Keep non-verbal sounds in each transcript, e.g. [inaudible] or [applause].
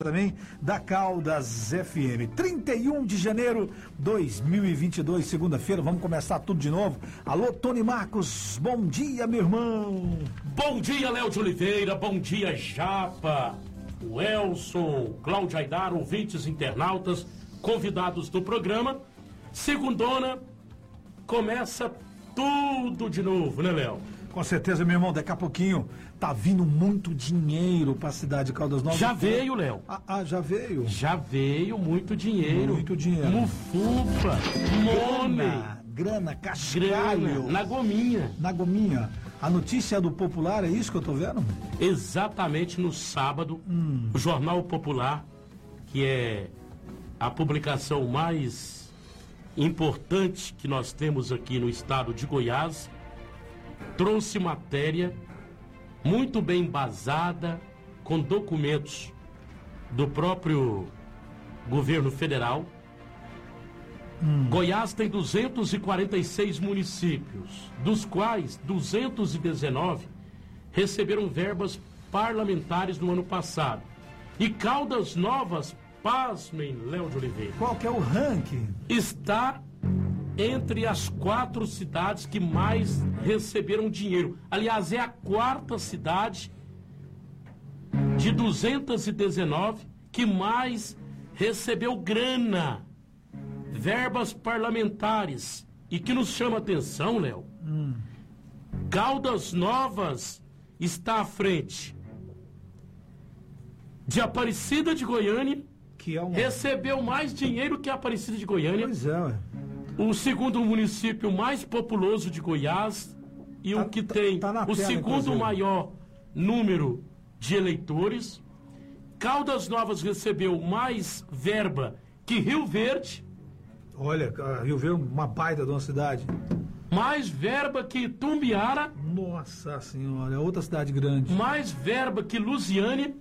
também da Caldas FM. 31 de janeiro 2022, segunda-feira, vamos começar tudo de novo. Alô, Tony Marcos, bom dia, meu irmão. Bom dia, Léo de Oliveira, bom dia, Japa, o Elson, Cláudio Aidar, ouvintes internautas, convidados do programa. Segundona, começa tudo de novo, né, Léo? Com certeza, meu irmão, daqui a pouquinho tá vindo muito dinheiro para a cidade de Caldas Novas. Já veio, Léo. Ah, ah, já veio? Já veio muito dinheiro. Muito dinheiro. Mufupa, Mone. Grana, grana, cascalho. Na gominha. Na gominha. A notícia é do Popular, é isso que eu tô vendo? Exatamente no sábado, Hum. o Jornal Popular, que é a publicação mais importante que nós temos aqui no estado de Goiás, trouxe matéria muito bem embasada, com documentos do próprio governo federal. Goiás tem 246 municípios, dos quais 219 receberam verbas parlamentares no ano passado. E Caldas Novas, pasmem, Léo de Oliveira, Qual que é o ranking? está entre as quatro cidades que mais receberam dinheiro. Aliás, é a quarta cidade de 219 que mais recebeu grana, verbas parlamentares. E que nos chama atenção, Léo. Caldas Novas está à frente de Aparecida de Goiânia, Que é um. recebeu mais dinheiro que a Aparecida de Goiânia. Pois é, ué. O segundo município mais populoso de Goiás e Tá- o que tá- tem tá na o tela, segundo inclusive. maior número de eleitores. Caldas Novas recebeu mais verba que Rio Verde, Olha, Rio Verde, uma baita de uma cidade. mais verba que Tumbiara, Nossa senhora, é outra cidade grande. mais verba que Lusiane,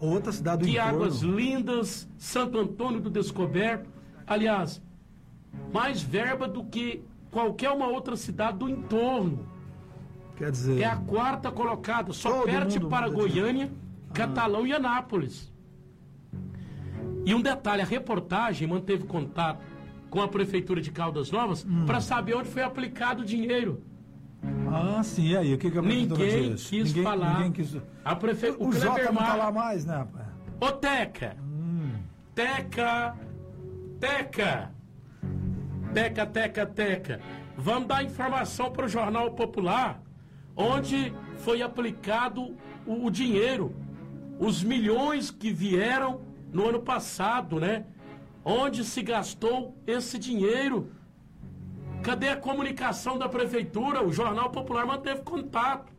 Outra cidade do que entorno. Águas Lindas, Santo Antônio do Descoberto. Aliás, mais verba do que qualquer uma outra cidade do entorno. Quer dizer, É a quarta colocada, só perde para Goiânia, Catalão e Anápolis. E um detalhe, a reportagem manteve contato com a prefeitura de Caldas Novas Hum. para saber onde foi aplicado o dinheiro. ah, sim, e aí, o que, que a prefeitura Ninguém quis ninguém, falar. Ninguém quis... A prefe... O, O, Jota não tá Mar... lá mais, né, rapaz? Ô Teca! Hum. Teca! Teca! Teca, teca, teca. Vamos dar informação para o Jornal Popular, onde foi aplicado o, o dinheiro, os milhões que vieram no ano passado, né? Onde se gastou esse dinheiro? Cadê a comunicação da prefeitura? O Jornal Popular manteve contato.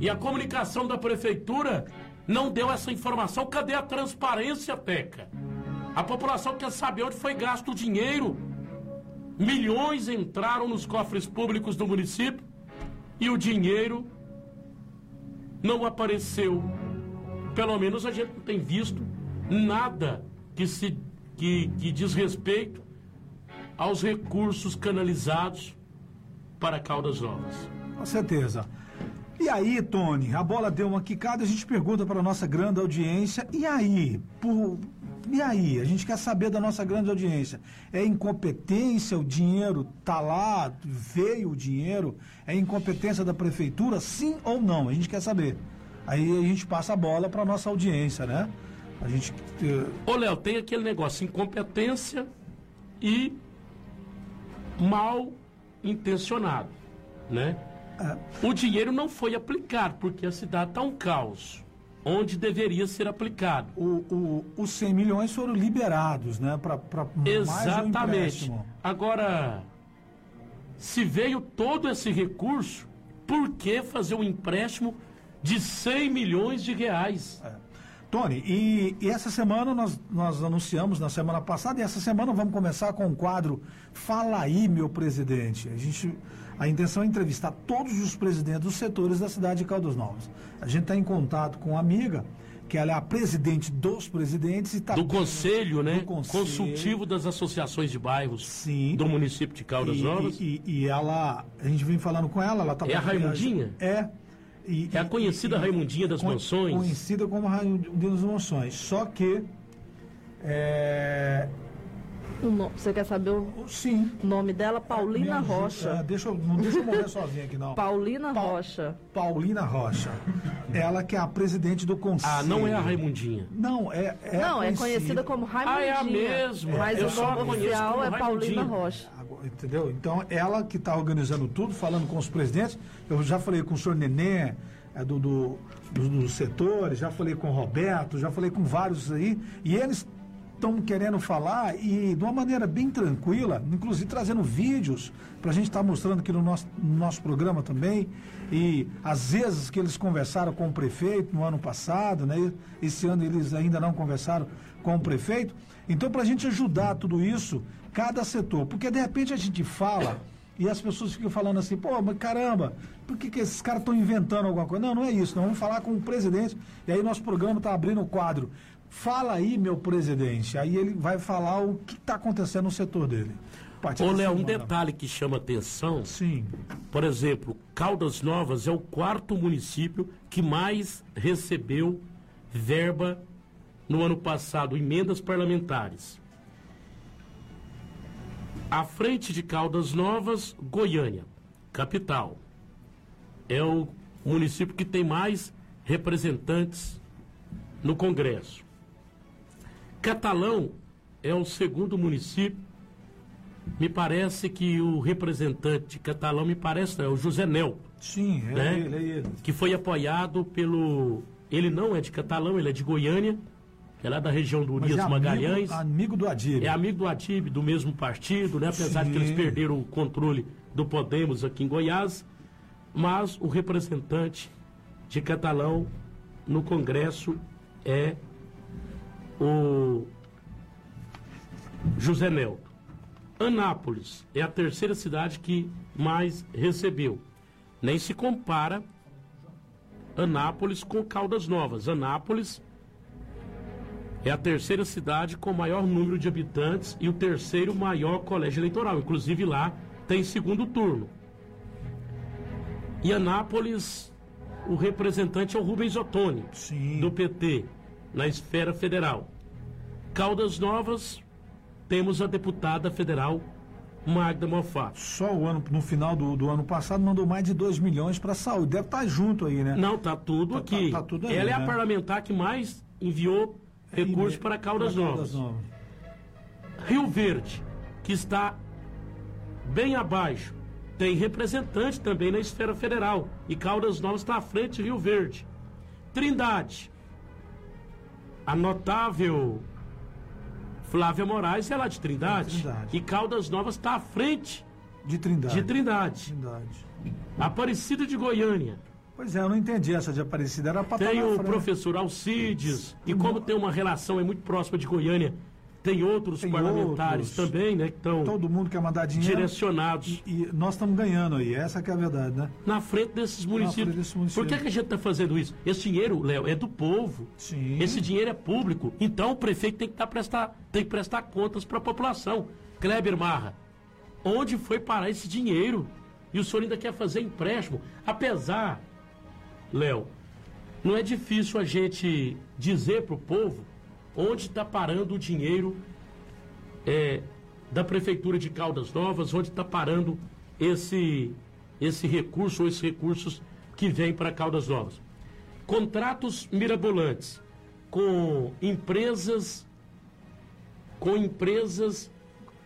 E a comunicação da prefeitura não deu essa informação. Cadê a transparência, Teca? A população quer saber onde foi gasto o dinheiro. Milhões entraram nos cofres públicos do município e o dinheiro não apareceu. Pelo menos a gente não tem visto nada que, se, que, que diz respeito aos recursos canalizados para Caldas Novas. Com certeza. E aí, Tony, a bola deu uma quicada, a gente pergunta para a nossa grande audiência, e aí? Por... E aí? A gente quer saber da nossa grande audiência. É incompetência, o dinheiro tá lá, veio o dinheiro, é incompetência da prefeitura, sim ou não? A gente quer saber. Aí a gente passa a bola para a nossa audiência, né? A gente. eh, Ô, Léo, tem aquele negócio, incompetência e mal intencionado, né? é, O dinheiro não foi aplicado, porque a cidade está um caos, onde deveria ser aplicado. o, o, os 100 milhões foram liberados, né? Para mais um Exatamente. Agora, se veio todo esse recurso, por que fazer um empréstimo de 100 milhões de reais? Tony, e, e essa semana nós, nós anunciamos na semana passada, e essa semana vamos começar com o quadro Fala aí, meu presidente. A, gente, a intenção é entrevistar todos os presidentes dos setores da cidade de Caldas Novas. A gente está em contato com uma amiga, que ela é a presidente dos presidentes e está. Do conselho, né? Do conselho. Consultivo das associações de bairros Sim. do município de Caldas e, Novas. E, e- e ela, a gente vem falando com ela, ela tá É a Raimundinha? É. E, é a conhecida Raimundinha das con, Mansões. Conhecida como Raimundinha das Mansões. Só que. É, você quer saber o Sim. nome dela? Paulina Rocha. É, deixa, não deixa eu morrer sozinha aqui, não. [laughs] Paulina pa Rocha. Paulina Rocha. Ela que é a presidente do conselho. Ah, não é a Raimundinha. Não, é. é não, é conhecida como Raimundinha. Ah, é a mesma. Mas o nome oficial é Paulina Rocha. Entendeu? Então, ela que está organizando tudo, falando com os presidentes. Eu já falei com o senhor Nenê, é, do, do, do, dos setores, já falei com o Roberto, já falei com vários aí. E eles estão querendo falar e de uma maneira bem tranquila, inclusive trazendo vídeos para a gente estar tá mostrando aqui no nosso, no nosso programa também. E às vezes que eles conversaram com o prefeito no ano passado, né? Esse ano eles ainda não conversaram com o prefeito. Então, para a gente ajudar tudo isso, cada setor, porque de repente a gente fala e as pessoas ficam falando assim, pô, mas caramba, por que, que esses caras estão inventando alguma coisa? Não, não é isso, nós vamos falar com o presidente, e aí nosso programa está abrindo o quadro Fala aí, meu presidente. Aí ele vai falar o que está acontecendo no setor dele. Ô, Léo, um detalhe que chama atenção. Sim. Por exemplo, Caldas Novas é o quarto município que mais recebeu verba no ano passado, emendas parlamentares. À frente de Caldas Novas, Goiânia, capital. É o município que tem mais representantes no Congresso. Catalão é o segundo município. Me parece que o representante de Catalão, me parece, é o José Nel. Sim, é né? ele, é ele. Que foi apoiado pelo. Ele não é de Catalão, ele é de Goiânia. É lá da região do Urias é Magalhães. Amigo, amigo do Adib. É amigo do Adib, do mesmo partido, né? Apesar Sim. de que eles perderam o controle do Podemos aqui em Goiás. Mas o representante de Catalão no Congresso é o José Nelto. Anápolis é a terceira cidade que mais recebeu. Nem se compara Anápolis com Caldas Novas. Anápolis é a terceira cidade com maior número de habitantes e o terceiro maior colégio eleitoral. Inclusive lá tem segundo turno. E Anápolis, o representante é o Rubens Ottoni, Sim. do PT na esfera federal. Caldas Novas, temos a deputada federal Magda Mofato. Só o ano, no final do, do ano passado mandou mais de 2 milhões para a saúde. Deve estar tá junto aí, né? Não, tá tudo tá, aqui. Tá, tá tudo aí, Ela né? é a né? parlamentar que mais enviou é, recursos para Caldas, para Novas. Caldas Novas. Rio Verde, que está bem abaixo, tem representante também na esfera federal. E Caldas Novas está à frente de Rio Verde. Trindade, a notável Flávia Moraes é lá de Trindade. de Trindade. E Caldas Novas está à frente de Trindade. De Trindade. Trindade. Aparecida de Goiânia. Pois é, eu não entendi essa de Aparecida. Era para Tem o professor Alcides. E como tem uma relação é muito próxima de Goiânia tem outros tem parlamentares outros, também, né? Que estão. Todo mundo quer mandar dinheiro. Direcionados. E, e nós estamos ganhando aí, essa que é a verdade, né? Na frente desses municípios. Frente municípios. Por que, que a gente está fazendo isso? Esse dinheiro, Léo, é do povo. Sim. Esse dinheiro é público. Então o prefeito tem que, tá prestar, tem que prestar contas para a população. Kleber Marra, onde foi parar esse dinheiro? E o senhor ainda quer fazer empréstimo. Apesar, Léo, não é difícil a gente dizer para o povo onde está parando o dinheiro é, da Prefeitura de Caldas Novas, onde está parando esse, esse recurso ou esses recursos que vêm para Caldas Novas. Contratos mirabolantes com empresas com empresas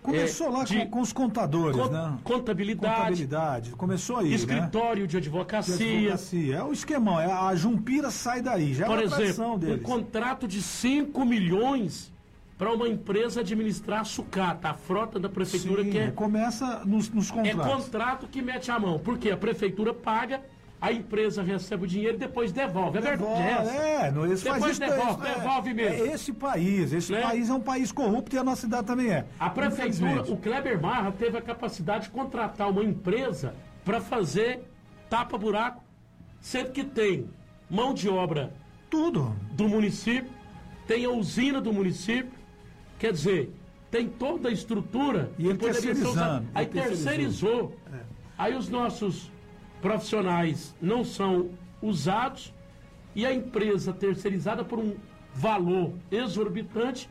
Começou é, lá com, com, os contadores, con, né? Contabilidade. Contabilidade. Começou aí. Né? Escritório né? de, advocacia. de advocacia. É o esquemão. É a Jumpira sai daí. Já Por é exemplo, deles. um contrato de 5 milhões para uma empresa administrar a sucata, a frota da prefeitura Sim, que é. Começa nos, nos contratos. É contrato que mete a mão. Porque a prefeitura paga a empresa recebe o dinheiro e depois devolve. É verdade. É, não, esse depois faz devolve, é, devolve mesmo. É esse país, esse né? país é um país corrupto e a nossa cidade também é. A prefeitura, o Kleber Marra teve a capacidade de contratar uma empresa para fazer tapa-buraco, sendo que tem mão de obra tudo do município, tem a usina do município, quer dizer, tem toda a estrutura e ele terceirizando. Aí terceirizou. É. Aí os nossos profissionais não são usados e a empresa terceirizada por um valor exorbitante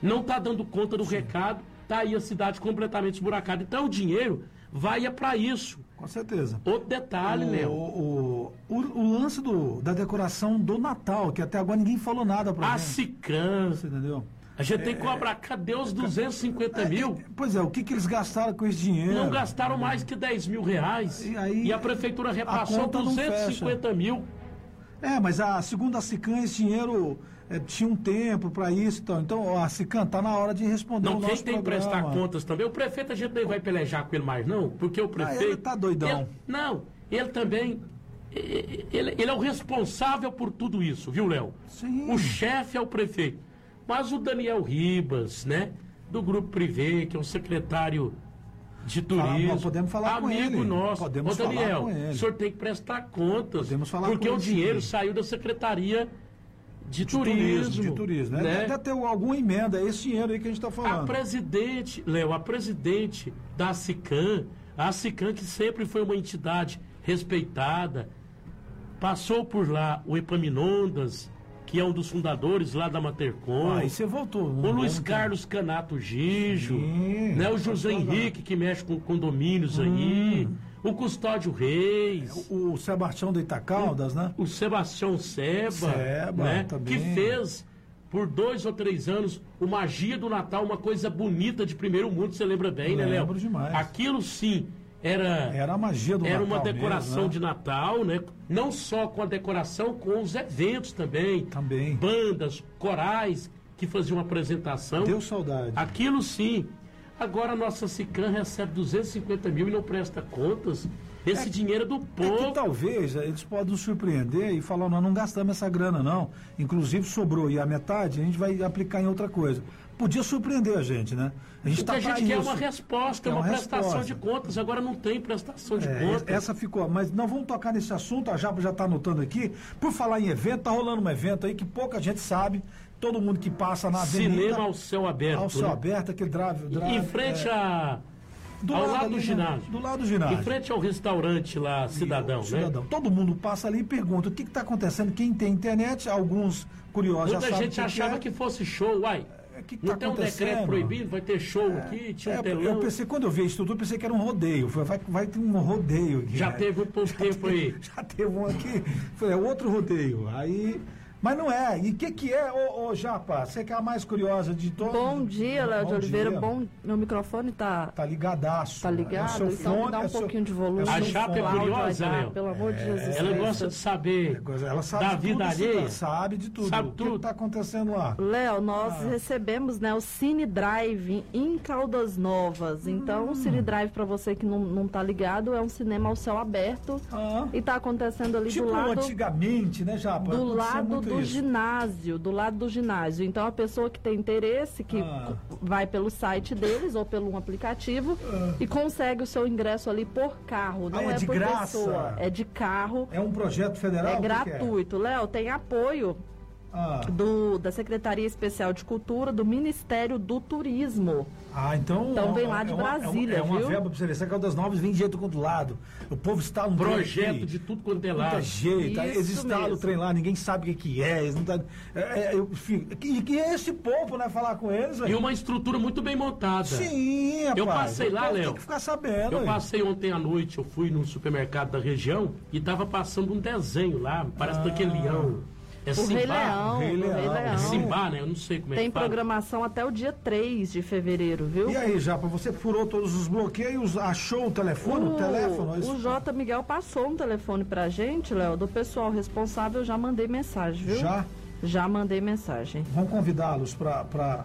não está dando conta do Sim. recado, está aí a cidade completamente esburacada. Então o dinheiro vai é para isso. Com certeza. Outro detalhe, Léo. O, o, o, lance do, da decoração do Natal, que até agora ninguém falou nada para A Cican. Você entendeu? A gente é, tem que cobrar, cadê os 250 é, mil? Pois é, o que, que eles gastaram com esse dinheiro? Não gastaram mais que 10 mil reais. E, aí, e a prefeitura repassou a 250 mil. É, mas a segunda a Cican, esse dinheiro é, tinha um tempo para isso. Então, então a Cican, está na hora de responder não, o nosso quem tem que prestar contas também. O prefeito a gente nem vai pelejar com ele mais, não, porque o prefeito. Ah, ele tá doidão. Ele, não, ele também. Ele, ele é o responsável por tudo isso, viu, Léo? Sim. O chefe é o prefeito. Mas o Daniel Ribas, né? Do Grupo Privé, que é um secretário de turismo. Podemos falar amigo com ele. nosso. Podemos Ô, Daniel, falar com ele. o senhor tem que prestar contas. Podemos falar porque o dinheiro sim. saiu da Secretaria de, de turismo, turismo. De turismo, né? né? Deve ter alguma emenda, é esse dinheiro aí que a gente está falando. A presidente, Léo, a presidente da SICAM, a SICAM que sempre foi uma entidade respeitada, passou por lá o Epaminondas, que é um dos fundadores lá da Matercom. Aí você voltou. O Luiz Carlos Canato Gijo, Sim, né? o José Henrique, que mexe com condomínios hum. aí. O Custódio Reis. O, o Sebastião de Itacaldas, o, né? O Sebastião Seba. Seba, né? também. Que fez por dois ou três anos o Magia do Natal, uma coisa bonita de primeiro mundo, você lembra bem, né, Léo? Lembro demais. Aquilo sim era era a magia do era Natal uma decoração mesmo, né? de Natal, né? Não só com a decoração, com os eventos também. Também. Bandas, corais que faziam apresentação. Deu saudade. Aquilo sim Agora a nossa SICAM recebe 250 mil e não presta contas. Esse é, dinheiro é do povo. É que talvez eles podem nos surpreender e falar, nós não gastamos essa grana, não. Inclusive sobrou e a metade a gente vai aplicar em outra coisa. Podia surpreender a gente, né? A gente, tá a gente quer uma resposta, é uma, uma prestação resposta. de contas. Agora não tem prestação de é, contas. Essa ficou, mas não vamos tocar nesse assunto, a Japa já está anotando aqui. Por falar em evento, tá rolando um evento aí que pouca gente sabe todo mundo que passa na avenida. Cinema ao céu aberto. Ao céu né? aberto, aquele drive, drive. Em frente é... a. Do ao lado, lado do ginásio. Do lado do ginásio. Em frente ao restaurante lá, Cidadão, né? Cidadão. Todo mundo passa ali e pergunta o que está acontecendo. Quem tem internet, alguns curiosos Muita já gente que achava que, que fosse show, uai. É, que que não tá tem um decreto proibido, vai ter show é, aqui, tinha é, um telão. Eu pensei, quando eu vi isso tudo, eu pensei que era um rodeio. Vai, vai ter um rodeio aqui. Já né? teve um pouco [laughs] tempo aí. Já teve um aqui. Foi é outro rodeio. Aí mas não é. E o que, que é, ô, ô Japa? Você que é a mais curiosa de todos. Bom dia, Léo de Oliveira. Dia. Bom, meu microfone tá. Tá ligadaço. Tá ligado? É então fone, dá um é pouquinho seu, de volume. a Japa é curiosa, Léo. Pelo amor de é. Jesus. Ela gosta de saber. Ela sabe da vida alheia. Sabe de tudo. Sabe tudo. O que está acontecendo lá? Léo, nós ah. recebemos né, o Cine Drive em Caldas Novas. Então, hum. o Cine Drive, para você que não, não tá ligado, é um cinema ao céu aberto. Ah. E tá acontecendo ali tipo do lado. antigamente, né, Japa? Do lado do isso. ginásio do lado do ginásio. Então a pessoa que tem interesse, que ah. vai pelo site deles ou pelo um aplicativo ah. e consegue o seu ingresso ali por carro. Não ah, é, é, de por graça. pessoa, é de carro. É um projeto federal? É, é? gratuito. Léo, tem apoio ah. do, da Secretaria Especial de Cultura, do Ministério do Turismo. Ah, então. Então vem lá é de Brasília. É uma, é uma verba para você ver. Essa das Novas vem de jeito quanto lado. O povo está um projeto de tudo quanto é lado. Muita jeito. Eles instalam o trem lá, ninguém sabe o que, é. Eles não tá, é, é, eu, e que é esse povo, né? Falar com eles. E uma estrutura muito bem montada. Sim, rapaz. Eu passei lá, Léo. Tem que ficar sabendo. Eu aí. passei ontem à noite, eu fui no supermercado da região e tava passando um desenho lá, parece ah. daquele leão. É o Simba? Rei Leão. Rei Leão. Rei Leão. É Simba, né? Eu não sei como é Tem que programação até o dia 3 de fevereiro, viu? E aí, Japa, você furou todos os bloqueios, achou o telefone, o, o teléfono? O J. Miguel passou um telefone pra gente, Léo, do pessoal responsável, eu já mandei mensagem, viu? Já? Já mandei mensagem. Vamos convidá-los para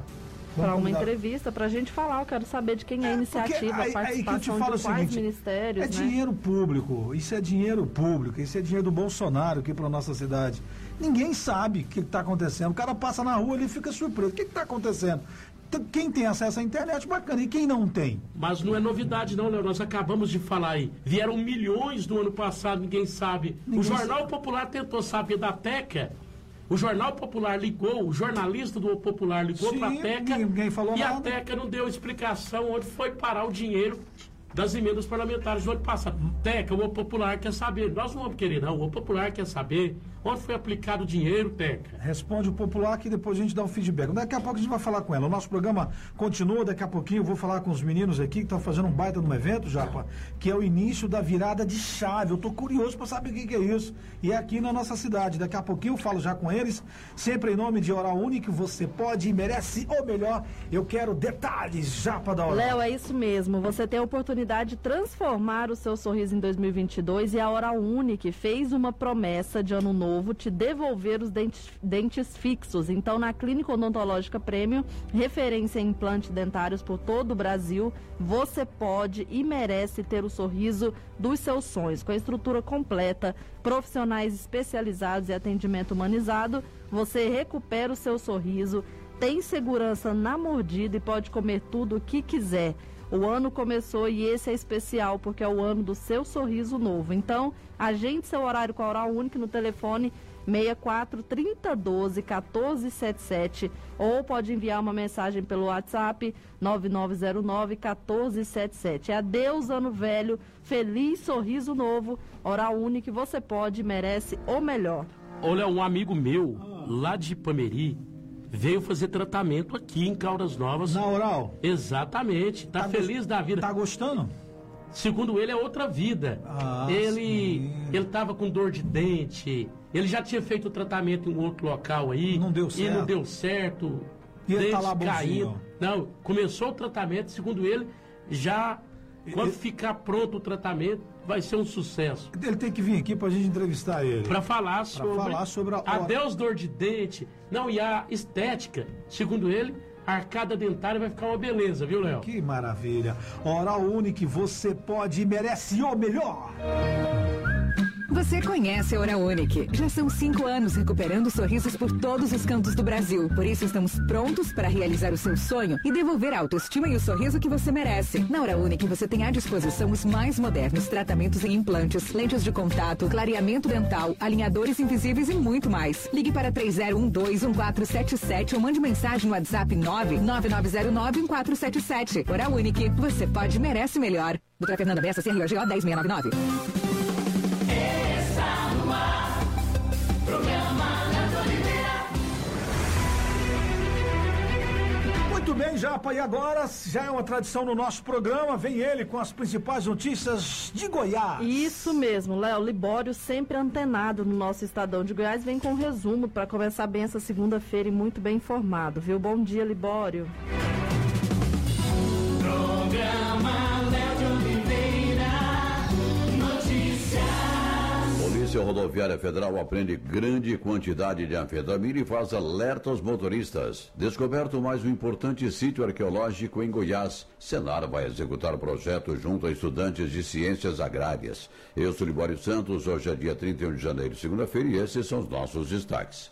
para uma entrevista para a gente falar. Eu quero saber de quem é a é, iniciativa, a participação aí de quais ministérios. É né? dinheiro público, isso é dinheiro público, isso é dinheiro do Bolsonaro aqui para nossa cidade. Ninguém sabe o que está acontecendo. O cara passa na rua e fica surpreso. O que está acontecendo? Quem tem acesso à internet, bacana. E quem não tem? Mas não é novidade, não, Léo. Nós acabamos de falar aí. Vieram milhões do ano passado, ninguém sabe. Ninguém o Jornal sabe. Popular tentou saber da TECA o Jornal Popular ligou, o jornalista do Popular ligou para a TECA e nada. a TECA não deu explicação onde foi parar o dinheiro das emendas parlamentares do ano passado. Teca, o Popular quer saber. Nós não vamos querer, não. O Popular quer saber onde foi aplicado o dinheiro, Teca. Responde o Popular que depois a gente dá um feedback. Daqui a pouco a gente vai falar com ela. O nosso programa continua, daqui a pouquinho eu vou falar com os meninos aqui que estão fazendo um baita num evento, Japa, que é o início da virada de chave. Eu tô curioso para saber o que, que, é isso. E é aqui na nossa cidade. Daqui a pouquinho eu falo já com eles, sempre em nome de Oral Único, você pode e merece, ou melhor, eu quero detalhes, Japa da Oral. Léo, é isso mesmo. Você tem a oportunidade de transformar o seu sorriso em 2022 e a Oral Unique fez uma promessa de ano novo te devolver os dentes, dentes fixos. Então, na Clínica Odontológica Prêmio, referência em implantes dentários por todo o Brasil, você pode e merece ter o sorriso dos seus sonhos, com a estrutura completa, profissionais especializados e atendimento humanizado, você recupera o seu sorriso, tem segurança na mordida e pode comer tudo o que quiser. O ano começou e esse é especial porque é o ano do seu sorriso novo. Então, agende seu horário com a Oral Único no telefone 64 3012 1477 ou pode enviar uma mensagem pelo WhatsApp 9909 1477. Adeus ano velho, feliz sorriso novo. Oral Único, você pode, merece o melhor. Olha, um amigo meu lá de Pameri veio fazer tratamento aqui em Caldas Novas. Na oral? Exatamente. Tá, tá feliz da vida. Tá gostando? Segundo ele, é outra vida. Ah, ele ele tava com dor de dente. Ele já tinha feito o tratamento em um outro local aí. Não deu certo. E não deu certo. E ele tá lá caindo. Não, começou o tratamento, segundo ele, já quando ficar pronto o tratamento, vai ser um sucesso. Ele tem que vir aqui para a gente entrevistar ele. Para falar sobre. falar sobre a. Adeus dor de dente. Não, e a estética, segundo ele, a arcada dentária vai ficar uma beleza, viu, Léo? Que maravilha. Oral Unique, você pode e merece o melhor. Você conhece a Hora Unique. Já são cinco anos recuperando sorrisos por todos os cantos do Brasil. Por isso estamos prontos para realizar o seu sonho e devolver a autoestima e o sorriso que você merece. Na Hora Unique você tem à disposição os mais modernos tratamentos em implantes, lentes de contato, clareamento dental, alinhadores invisíveis e muito mais. Ligue para 30121477 ou mande mensagem no WhatsApp 999091477. Hora Unique. Você pode merece melhor. Doutora Fernanda Bessa, CROGO 10699. Muito bem, Japa, e agora já é uma tradição no nosso programa, vem ele com as principais notícias de Goiás. Isso mesmo, Léo. Libório sempre antenado no nosso Estadão de Goiás, vem com um resumo para começar bem essa segunda-feira e muito bem informado, viu? Bom dia, Libório. Polícia Rodoviária Federal apreende grande quantidade de anfetamina e faz alerta aos motoristas. Descoberto mais um importante sítio arqueológico em Goiás. Senar vai executar projeto junto a estudantes de ciências agrárias. Eu sou Libório Santos, hoje é dia 31 de janeiro, segunda-feira, e esses são os nossos destaques.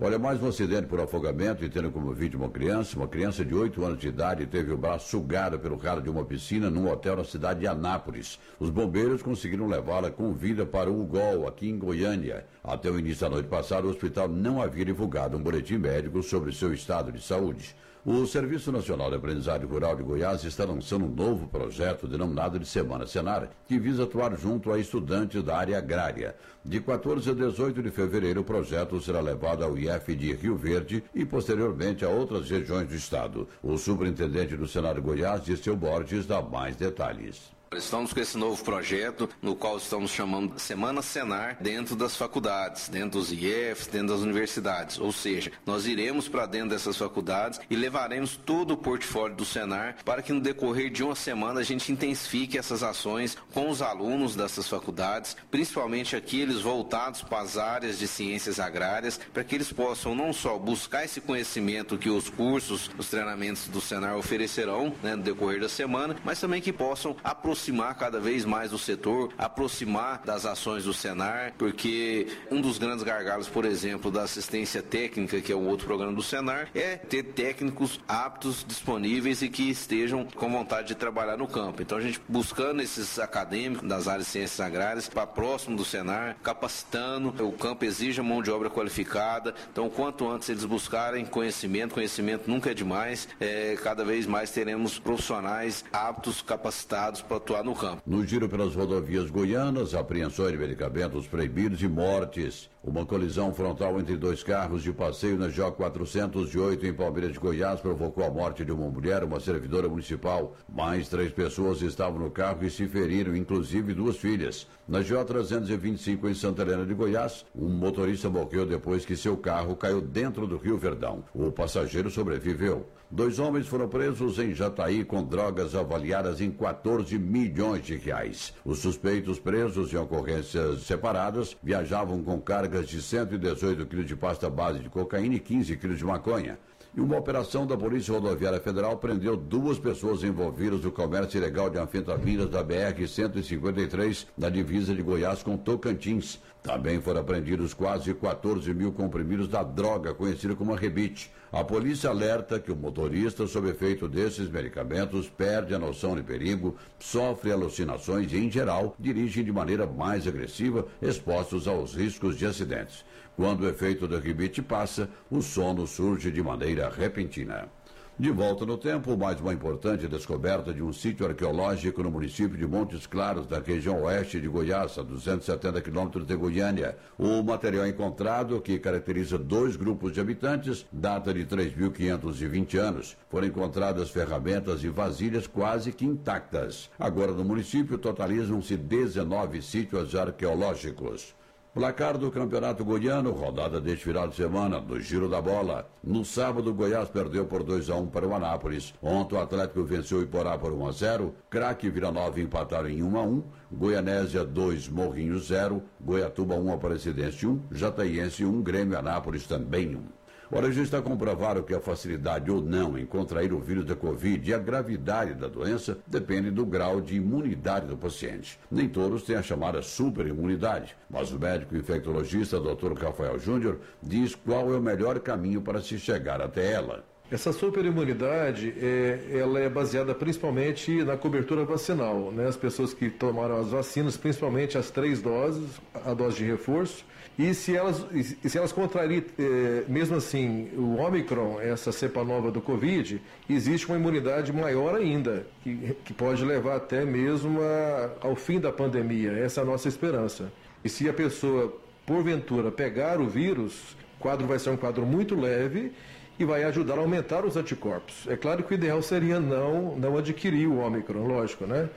Olha, mais um acidente por afogamento e tendo como vítima uma criança. Uma criança de 8 anos de idade teve o braço sugado pelo ralo de uma piscina num hotel na cidade de Anápolis. Os bombeiros conseguiram levá-la com vida para o UGOL, aqui em Goiânia. Até o início da noite passada, o hospital não havia divulgado um boletim médico sobre seu estado de saúde. O Serviço Nacional de Aprendizagem Rural de Goiás está lançando um novo projeto denominado de Semana Senar, que visa atuar junto a estudantes da área agrária. De 14 a 18 de fevereiro, o projeto será levado ao IF de Rio Verde e posteriormente a outras regiões do estado. O superintendente do Senado Goiás, Dirceu Borges, dá mais detalhes. Estamos com esse novo projeto, no qual estamos chamando Semana Senar, dentro das faculdades, dentro dos IEFs, dentro das universidades. Ou seja, nós iremos para dentro dessas faculdades e levaremos todo o portfólio do Senar para que no decorrer de uma semana a gente intensifique essas ações com os alunos dessas faculdades, principalmente aqueles voltados para as áreas de ciências agrárias, para que eles possam não só buscar esse conhecimento que os cursos, os treinamentos do Senar oferecerão né, no decorrer da semana, mas também que possam aproximar aproximar cada vez mais o setor, aproximar das ações do Senar, porque um dos grandes gargalos, por exemplo, da assistência técnica, que é um outro programa do Senar, é ter técnicos aptos, disponíveis e que estejam com vontade de trabalhar no campo. Então a gente buscando esses acadêmicos das áreas de ciências agrárias para próximo do Senar, capacitando, o campo exige mão de obra qualificada, então quanto antes eles buscarem conhecimento, conhecimento nunca é demais, é, cada vez mais teremos profissionais aptos, capacitados para atuar no campo. No giro pelas rodovias goianas, apreensões de medicamentos proibidos e mortes. Uma colisão frontal entre dois carros de passeio na J 408 em Palmeiras de Goiás provocou a morte de uma mulher, uma servidora municipal. Mais três pessoas estavam no carro e se feriram, inclusive duas filhas. Na J 325 em Santa Helena de Goiás, um motorista morreu depois que seu carro caiu dentro do Rio Verdão. O passageiro sobreviveu. Dois homens foram presos em Jataí com drogas avaliadas em 14 milhões de reais. Os suspeitos presos em ocorrências separadas viajavam com cargas de 118 quilos de pasta base de cocaína e 15 quilos de maconha. E uma operação da Polícia Rodoviária Federal prendeu duas pessoas envolvidas no comércio ilegal de anfetaminas da BR-153, na divisa de Goiás com Tocantins. Também foram apreendidos quase 14 mil comprimidos da droga conhecida como rebite. A polícia alerta que o motorista, sob efeito desses medicamentos, perde a noção de perigo, sofre alucinações e, em geral, dirigem de maneira mais agressiva, expostos aos riscos de acidentes. Quando o efeito do rebite passa, o sono surge de maneira repentina. De volta no tempo, mais uma importante descoberta de um sítio arqueológico no município de Montes Claros, da região oeste de Goiás, a 270 quilômetros de Goiânia. O material encontrado, que caracteriza dois grupos de habitantes, data de 3.520 anos. Foram encontradas ferramentas e vasilhas quase que intactas. Agora, no município, totalizam-se 19 sítios arqueológicos. Placar do Campeonato Goiano, rodada deste final de semana, do Giro da Bola. No sábado, Goiás perdeu por 2 a 1 para o Anápolis. Ontem, o Atlético venceu o Iporá por 1 a 0. Craque e Vila Nova empataram em 1 a 1. Goianésia 2, Morrinho 0. Goiatuba 1, Aparecidense 1. Jataiense 1, Grêmio Anápolis também 1. Ora, já está comprovado que a facilidade ou não em contrair o vírus da Covid e a gravidade da doença depende do grau de imunidade do paciente. Nem todos têm a chamada superimunidade, mas o médico infectologista Dr. Rafael Júnior diz qual é o melhor caminho para se chegar até ela. Essa superimunidade é, ela é baseada principalmente na cobertura vacinal. Né? As pessoas que tomaram as vacinas, principalmente as três doses, a dose de reforço, e se elas, e se elas contraírem, eh, mesmo assim, o Omicron, essa cepa nova do Covid, existe uma imunidade maior ainda, que, que pode levar até mesmo a, ao fim da pandemia. Essa é a nossa esperança. E se a pessoa, porventura, pegar o vírus, o quadro vai ser um quadro muito leve e vai ajudar a aumentar os anticorpos. É claro que o ideal seria não, não adquirir o Ômicron, lógico, né?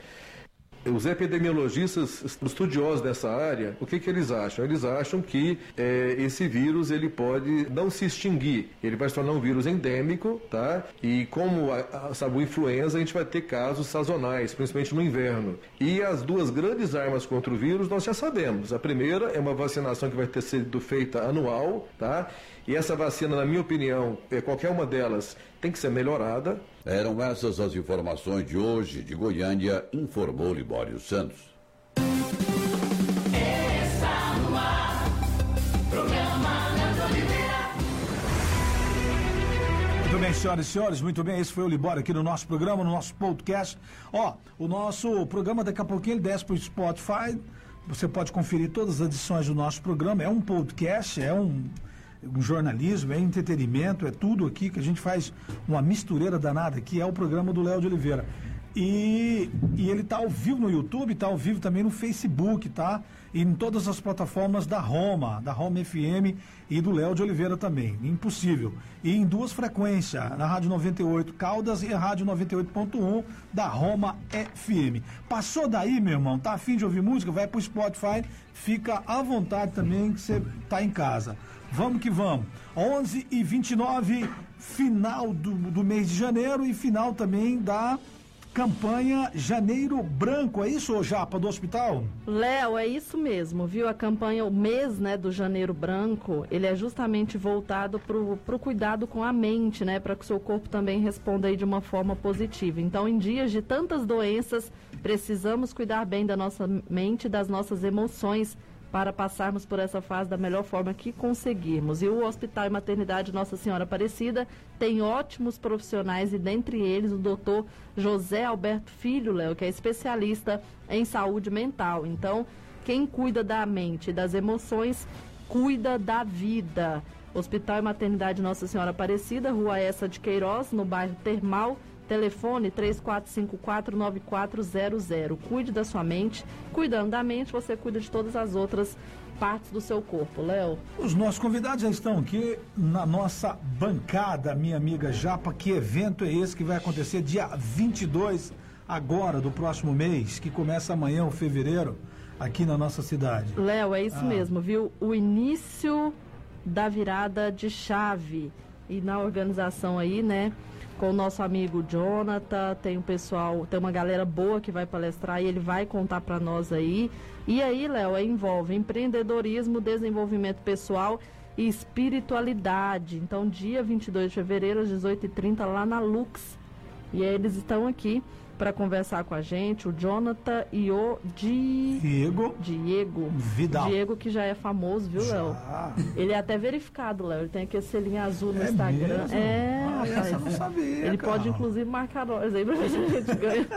Os epidemiologistas estudiosos dessa área, o que, que eles acham? Eles acham que é, esse vírus ele pode não se extinguir, ele vai se tornar um vírus endêmico, tá? E como a, a, sabe, o influenza, a gente vai ter casos sazonais, principalmente no inverno. E as duas grandes armas contra o vírus nós já sabemos. A primeira é uma vacinação que vai ter sido feita anual, tá? E essa vacina, na minha opinião, é, qualquer uma delas tem que ser melhorada. Eram essas as informações de hoje de Goiânia, informou Libório Santos. Muito bem, senhoras e senhores, muito bem. Esse foi o Libório aqui no nosso programa, no nosso podcast. Ó, o nosso programa daqui a pouquinho ele desce para o Spotify. Você pode conferir todas as edições do nosso programa. É um podcast, é um um jornalismo, é entretenimento, é tudo aqui que a gente faz uma mistureira danada, que é o programa do Léo de Oliveira. E, e ele está ao vivo no YouTube, está ao vivo também no Facebook, tá? E em todas as plataformas da Roma, da Roma FM e do Léo de Oliveira também. Impossível. E em duas frequências, na Rádio 98 Caldas e a Rádio 98.1 da Roma FM. Passou daí, meu irmão, tá afim de ouvir música? Vai pro Spotify, fica à vontade também que você tá em casa. Vamos que vamos. 11 e 29, final do, do mês de janeiro e final também da campanha Janeiro Branco, é isso, Japa, do hospital? Léo, é isso mesmo, viu? A campanha, o mês né, do Janeiro Branco, ele é justamente voltado para o cuidado com a mente, né? Para que o seu corpo também responda aí de uma forma positiva. Então, em dias de tantas doenças, precisamos cuidar bem da nossa mente e das nossas emoções para passarmos por essa fase da melhor forma que conseguirmos. E o Hospital e Maternidade Nossa Senhora Aparecida tem ótimos profissionais e dentre eles o doutor José Alberto Filho, Léo, que é especialista em saúde mental. Então, quem cuida da mente e das emoções, cuida da vida. Hospital e Maternidade Nossa Senhora Aparecida, Rua Essa de Queiroz, no bairro Termal, Telefone 3454-9400. Cuide da sua mente. Cuidando da mente, você cuida de todas as outras partes do seu corpo. Léo. Os nossos convidados já estão aqui na nossa bancada, minha amiga Japa. Que evento é esse que vai acontecer dia 22 agora do próximo mês, que começa amanhã, o fevereiro, aqui na nossa cidade? Léo, é isso Ah. mesmo, viu? O início da virada de chave. E na organização aí, né? Com o nosso amigo Jonathan, tem um pessoal, tem uma galera boa que vai palestrar e ele vai contar para nós aí. E aí, Léo, envolve empreendedorismo, desenvolvimento pessoal e espiritualidade. Então, dia 22 de fevereiro, às 18h30, lá na Lux. E eles estão aqui para conversar com a gente, o Jonathan e o Di... Diego Diego. Vidal. Diego que já é famoso, viu, Léo? Ele é até verificado, Léo. Ele tem aquele selinho azul no É Instagram. mesmo? É, Ah, rapaz. essa eu não sabia, Ele cara. pode, inclusive, marcar nós aí pra ver se a gente [laughs] ganha.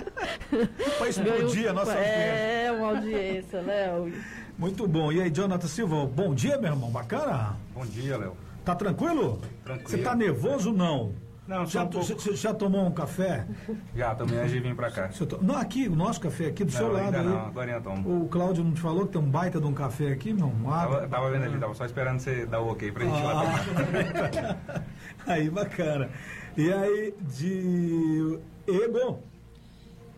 Pra explodir a nossa audiência. É, uma audiência, Léo. Muito bom. E aí, Jonathan Silva, bom dia, meu irmão. Bacana? Bom dia, Léo. Tá tranquilo? Tranquilo. Você tá nervoso não? Não, já, um pouco. você já tomou um café? Já, tomei antes de vir pra cá. Você Não, aqui, o nosso café aqui do seu Não, lado ainda aí. não, agora eu tomo. O Cláudio não te falou que tem um baita de um café aqui, meu? Um Tava, água. tava vendo ali, tava só esperando você dar o ok pra gente ir lá tomar. [laughs] Aí, bacana. E aí, Diego.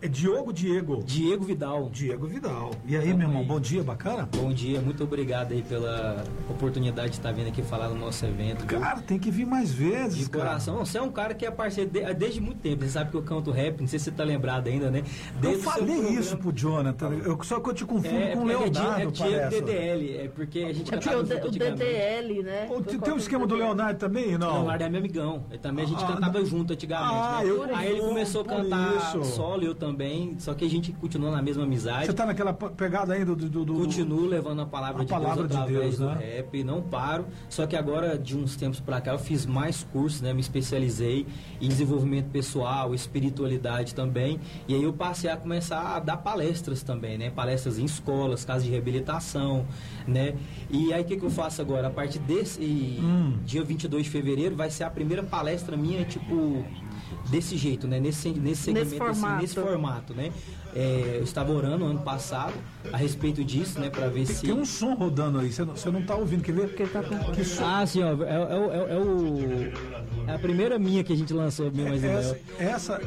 É Diogo Diego. Diego Vidal. Diego Vidal. E aí, meu irmão, bom dia, bacana? Bom dia, muito obrigado aí pela oportunidade de estar vindo aqui falar no nosso evento. viu? Cara, tem que vir mais vezes, De cara. coração. Não, Você é um cara que é parceiro de- desde muito tempo. Você sabe que eu canto rap, não sei se você tá lembrado ainda, né? Eu Desde o seu falei programa. isso pro Jonathan, eu, só que eu te confundo É, com o é Leonardo, é Diego parece. DDL, é porque a gente É o, cantava D- junto o. DDL, né? Tem um esquema do Leonardo também, O não? Leonardo é meu amigão. Ele também a gente Ah, cantava não. junto antigamente, Ah, né? eu- Aí ele começou a cantar isso. solo, eu também. Só que a gente continuou na mesma amizade. Você tá naquela pegada ainda do... do, do Continuo levando a palavra A de palavra de Deus através Deus, do né? rap, não paro. Só que agora, de uns tempos pra cá, eu fiz mais cursos, né? Me especializei em desenvolvimento pessoal, espiritualidade também. E aí eu passei a começar a dar palestras também, né? Palestras em escolas, casas de reabilitação, né? E aí o que, que eu faço agora? A partir desse Hum. dia 22 de fevereiro vai ser a primeira palestra minha, tipo, desse jeito, né? Nesse, nesse segmento, Nesse assim, formato. nesse formato, né? É, eu estava orando ano passado a respeito disso, né? Pra ver se... Tem um som rodando aí, você não, você não tá ouvindo, quer ver? Porque ele tá com... Que som? Ah, sim, ó. É, é o- é, é o. É a primeira minha que a gente lançou, minha mais Essa, essa,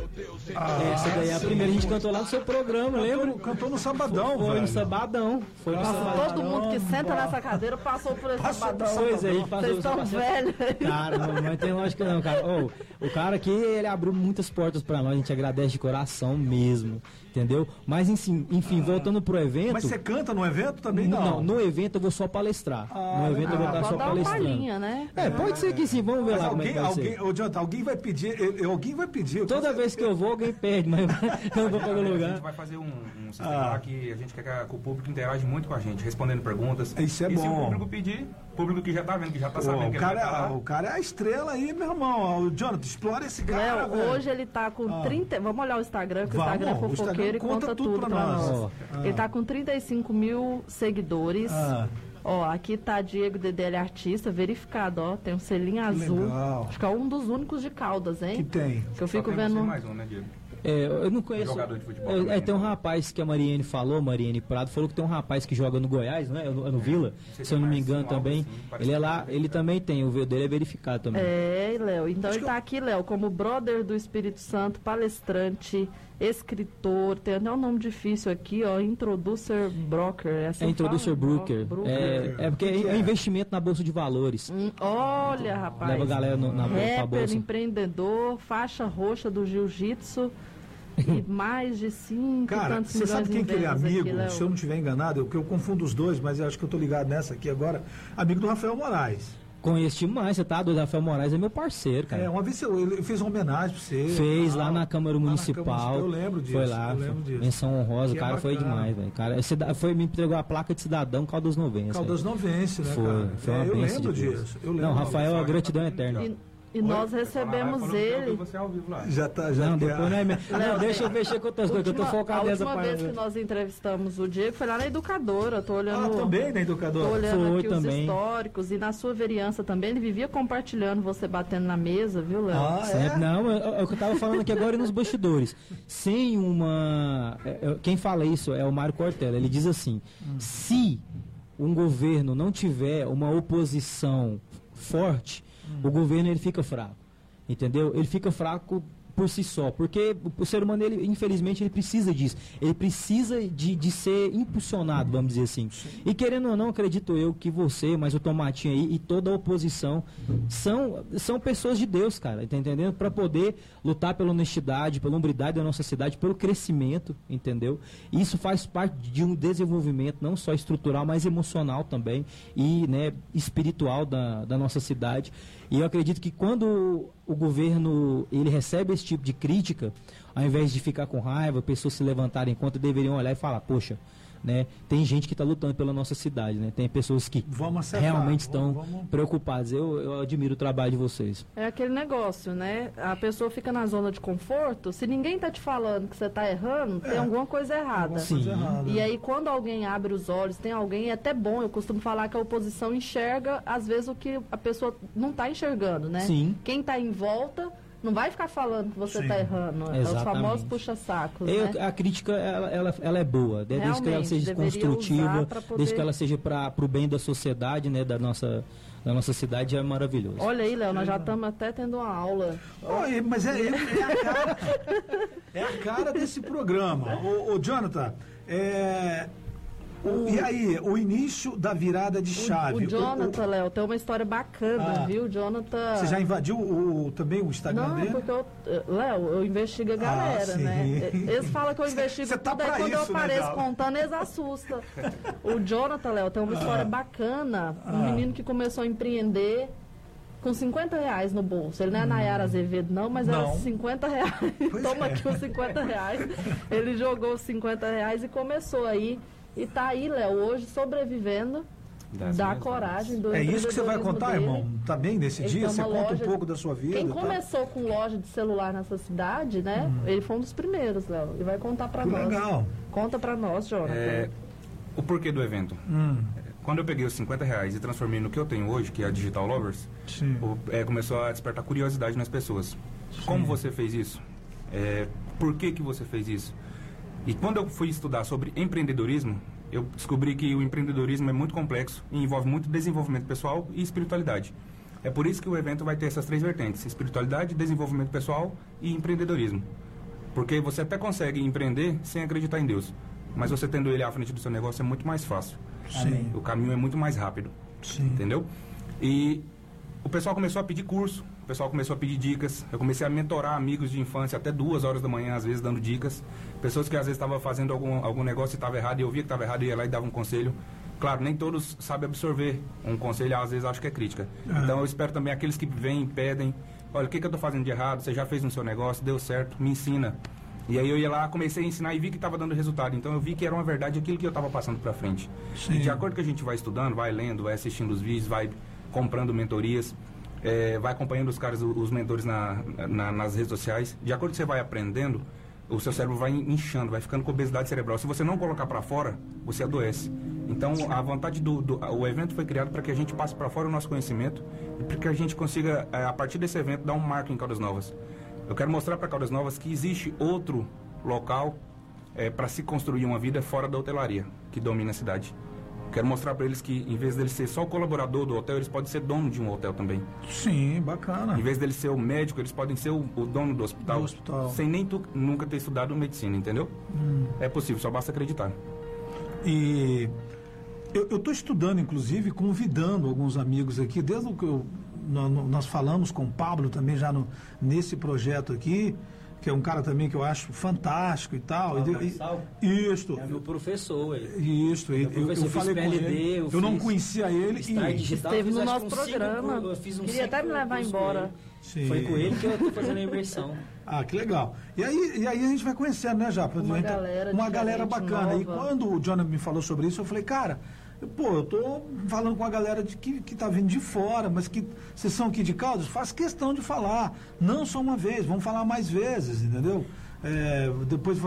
ah, Essa daí é a primeira, a gente cantou lá no seu programa, lembra? cantou, no sabadão, Foi velho. no sabadão. Foi no Nossa, sabadão. todo mundo que senta nessa cadeira passou por esse Passou sabadão. Pois é, passou Vocês estão passou- velhos. Cara, não, não tem lógica não, cara. Ô, o cara aqui, ele abriu muitas portas pra nós, a gente agradece de coração mesmo, entendeu? Mas, enfim, enfim voltando pro evento... Mas você canta no evento também? não, Não. no evento eu vou só palestrar. no evento eu vou Ah, estar só palestrando. palhinha, né? É, pode ser que sim, vamos ver Mas lá como é alguém, que vai ser. alguém, ô, Jonathan, alguém vai pedir, eu- eu- alguém vai pedir. Toda vez que eu vou, alguém perde, mas eu [laughs] não vou para o A lugar. gente vai fazer um, um sistema Ah. lá que a gente quer que, o público interage muito com a gente, respondendo perguntas. Isso é e se bom. o público pedir, público que já tá vendo, que já tá Pô, sabendo o, que cara, ele vai tá é- lá, o cara é a estrela aí, meu irmão. O Jonathan, explora esse cara. Léo, hoje ele tá com 30. Vamos olhar o Instagram, que o Vamos, Instagram é o Instagram fofoqueiro e conta conta tudo tudo pra nós. nós. Ele tá com 35 mil seguidores. Ah. Ó, aqui tá Diego DDL Artista, verificado, ó. Tem um selinho azul. legal. Acho que é um dos únicos de Caldas, hein? Que tem. Que eu Só fico vendo. mais um, né, Diego? É, eu não conheço. Jogador de futebol É, também, é, tem um né? rapaz que a Mariane falou, Mariane Prado, falou que tem um rapaz que joga no Goiás, não é? No, é no Vila, se eu não me é engano também. assim, ele é lá, é ele também tem, o veio dele é verificado também. É, Léo. Então ele tá aqui, Léo, como brother do Espírito Santo, palestrante, escritor. Tem até um nome difícil aqui, ó. Introducer Broker. É, assim É Introducer fala? Brooker. Broker. É, é porque é, é investimento na bolsa de valores. Hum, Olha, rapaz. Leva a galera no- na, Rapper, bolsa. empreendedor, faixa roxa do jiu-jitsu e [laughs] mais de cinco Cara, tantos você sabe quem em que ele é amigo? aqui. Se eu não estiver enganado, eu, que eu confundo os dois, mas eu acho que eu tô ligado nessa aqui agora. Amigo do Rafael Moraes. Conheço demais, você tá doido? Rafael Moraes é meu parceiro, cara. É, uma vez eu- ele fez uma homenagem pra você. Fez tal. lá na Câmara Lá na Municipal. Câmara Municipal, Eu lembro disso. Foi lá, eu lembro disso. menção honrosa, Que o é cara foi bacana. demais, velho. Cara, foi, me entregou a placa de cidadão Caldas Novense. Caldas. Novense, né, Foi, cara? foi É, eu lembro disso. Eu lembro. Não, Rafael é a gratidão tá eterna. E E nós recebemos ele. ouviu você ao vivo lá. Já tá, já Não, depois não é mesmo. Não, deixa eu mexer com outras coisas, que eu tô focado a nessa última vez que parte. nós entrevistamos o Diego foi lá na educadora. Tô olhando. Ah, também, né, Tô educador? olhando Foi aqui os também. históricos e na sua vereança também. Ele vivia compartilhando você batendo na mesa, viu, Léo? Ah, Certo? é? Não, é, é o que eu tava falando aqui agora e nos bastidores. Sem uma. é, é, quem fala isso é o Mário Cortella. Ele diz assim: se um governo não tiver uma oposição forte, o governo ele fica fraco. Entendeu? Ele fica fraco por si só, porque o- ser humano, ele, infelizmente, ele precisa disso. Ele precisa de, de ser impulsionado, vamos dizer assim. E querendo ou não, acredito eu que você, mas o Tomatinho aí e toda a oposição são, são pessoas de Deus, cara, tá entendendo? Para poder lutar pela honestidade, pela hombridade da nossa cidade, pelo crescimento, entendeu? E isso faz parte de um desenvolvimento não só estrutural, mas emocional também e né, espiritual da, da nossa cidade. E eu acredito que quando o governo ele recebe esse tipo de crítica, ao invés de ficar com raiva, pessoas se levantarem contra, deveriam olhar e falar, poxa, né, tem gente que está lutando pela nossa cidade, né? Tem pessoas que acertar, realmente estão vamos- vamos- preocupadas. Eu, eu admiro o trabalho de vocês. É aquele negócio, né? A pessoa fica na zona de conforto. Se ninguém tá te falando que você tá errando, tem alguma coisa errada. Sim. Coisa errada. E aí, quando alguém abre os olhos, tem alguém, é até bom, eu costumo falar que a oposição enxerga, às vezes, o que a pessoa não está enxergando, né? Sim. Quem está em volta não vai ficar falando que você está errando. É os Exatamente. famosos puxa-sacos, né? a crítica ela, ela, ela é boa, né? desde que ela seja construtiva, poder- desde que ela seja para o bem da sociedade, né? Da nossa, da nossa cidade, é maravilhoso. Olha aí, Léo, nós já estamos até tendo uma aula. Oi, mas é, é- é a cara, é a cara desse programa. Ô, ô, Jonathan, é, o- e aí, o início da virada de chave. O Jonathan, Léo, tem uma história bacana, Ah. viu? Jonathan. Você já invadiu o, também o Instagram Não, dele? porque eu, Léo, eu investigo a galera, Ah, né? Eles falam que eu [laughs] investigo Cê tá tudo, aí quando eu isso, né, apareço Gal? contando, eles assustam. O Jonathan, Léo, tem uma história bacana. Um Ah. menino que começou a empreender com 50 reais no bolso. Ele não é Nayara Azevedo, não, mas era Não. 50 reais. Toma é. aqui os 50 reais. Ele jogou os 50 reais e começou aí. E tá aí, Léo, hoje sobrevivendo. Das da coragem do É isso que você vai contar, dele. irmão? Tá bem nesse Ele dia? Você conta um loja- pouco da sua vida? Quem tá? começou com loja de celular nessa cidade, né? Ele foi um dos primeiros, Léo. Ele vai contar pra Que nós. legal. Conta pra nós, Jonathan. É, o porquê do evento. Hum, Quando eu peguei os 50 reais e transformei no que eu tenho hoje, que é a Digital Lovers, sim. o- é, começou a despertar curiosidade nas pessoas. Como você fez isso? É, por que, que você fez isso? E quando eu fui estudar sobre empreendedorismo, eu descobri que o empreendedorismo é muito complexo e envolve muito desenvolvimento pessoal e espiritualidade. É por isso que o evento vai ter essas três vertentes: espiritualidade, desenvolvimento pessoal e empreendedorismo. Porque você até consegue empreender sem acreditar em Deus, mas você tendo ele à frente do seu negócio é muito mais fácil. Sim. O caminho é muito mais rápido Sim. entendeu? E o pessoal começou a pedir curso, o pessoal começou a pedir dicas. Eu comecei a mentorar amigos de infância até duas horas da manhã, às vezes dando dicas. Pessoas que às vezes estavam fazendo algum, algum negócio e estava errado, e eu via que estava errado e ia lá e dava um conselho. Claro, nem todos sabem absorver um conselho, às vezes acho que é crítica. Então eu espero também aqueles que vêm e pedem, olha, o que, que eu estou fazendo de errado? Você já fez no seu negócio, deu certo, me ensina. E aí eu ia lá, comecei a ensinar e vi que estava dando resultado. Então eu vi que era uma verdade aquilo que eu estava passando para frente. Sim. E de acordo que a gente vai estudando, vai lendo, vai assistindo os vídeos, vai comprando mentorias, é, vai acompanhando os caras, os mentores na, na- nas redes sociais. De acordo que você vai aprendendo, o seu cérebro vai inchando, vai ficando com obesidade cerebral. Se você não colocar para fora, você adoece. Então, a vontade do, do o evento foi criado para que a gente passe para fora o nosso conhecimento e para que a gente consiga, é, a partir desse evento, dar um marco em Caldas Novas. Eu quero mostrar para Caldas Novas que existe outro local para se construir uma vida fora da hotelaria que domina a cidade. Quero mostrar para eles que, em vez deles ser só o colaborador do hotel, eles podem ser dono de um hotel também. Sim, bacana. Em vez deles ser o médico, eles podem ser o, o dono do hospital, Do hospital. sem nem tu, nunca ter estudado medicina, entendeu? Hum. É possível, só basta acreditar. E eu estou estudando, inclusive, convidando alguns amigos aqui, desde o que eu- nó- nó- nós falamos com o Pablo também já no, nesse projeto aqui, que é um cara também que eu acho fantástico e tal. E- e-? Isto. É meu professor, ele. Isso, eu, Meu eu, professor, eu falei fiz com PLD, ele. eu Eu, não conhecia ele e digital, Esteve eu no nosso cinco programa. cur- eu fiz uns Queria até cinco me levar embora. Sim. Foi com ele que eu estou fazendo a imersão. [laughs] Ah, que legal. E aí, e aí a gente vai conhecendo, né, Japa? Uma Então, galera Uma galera bacana. E nova. quando o Jonathan me falou sobre isso, eu falei, cara, Pô, eu tô falando com a galera de que, que tá vindo de fora, mas que vocês são aqui de Caldas, faz questão de falar. Não só uma vez, vamos falar mais vezes, entendeu? É, depois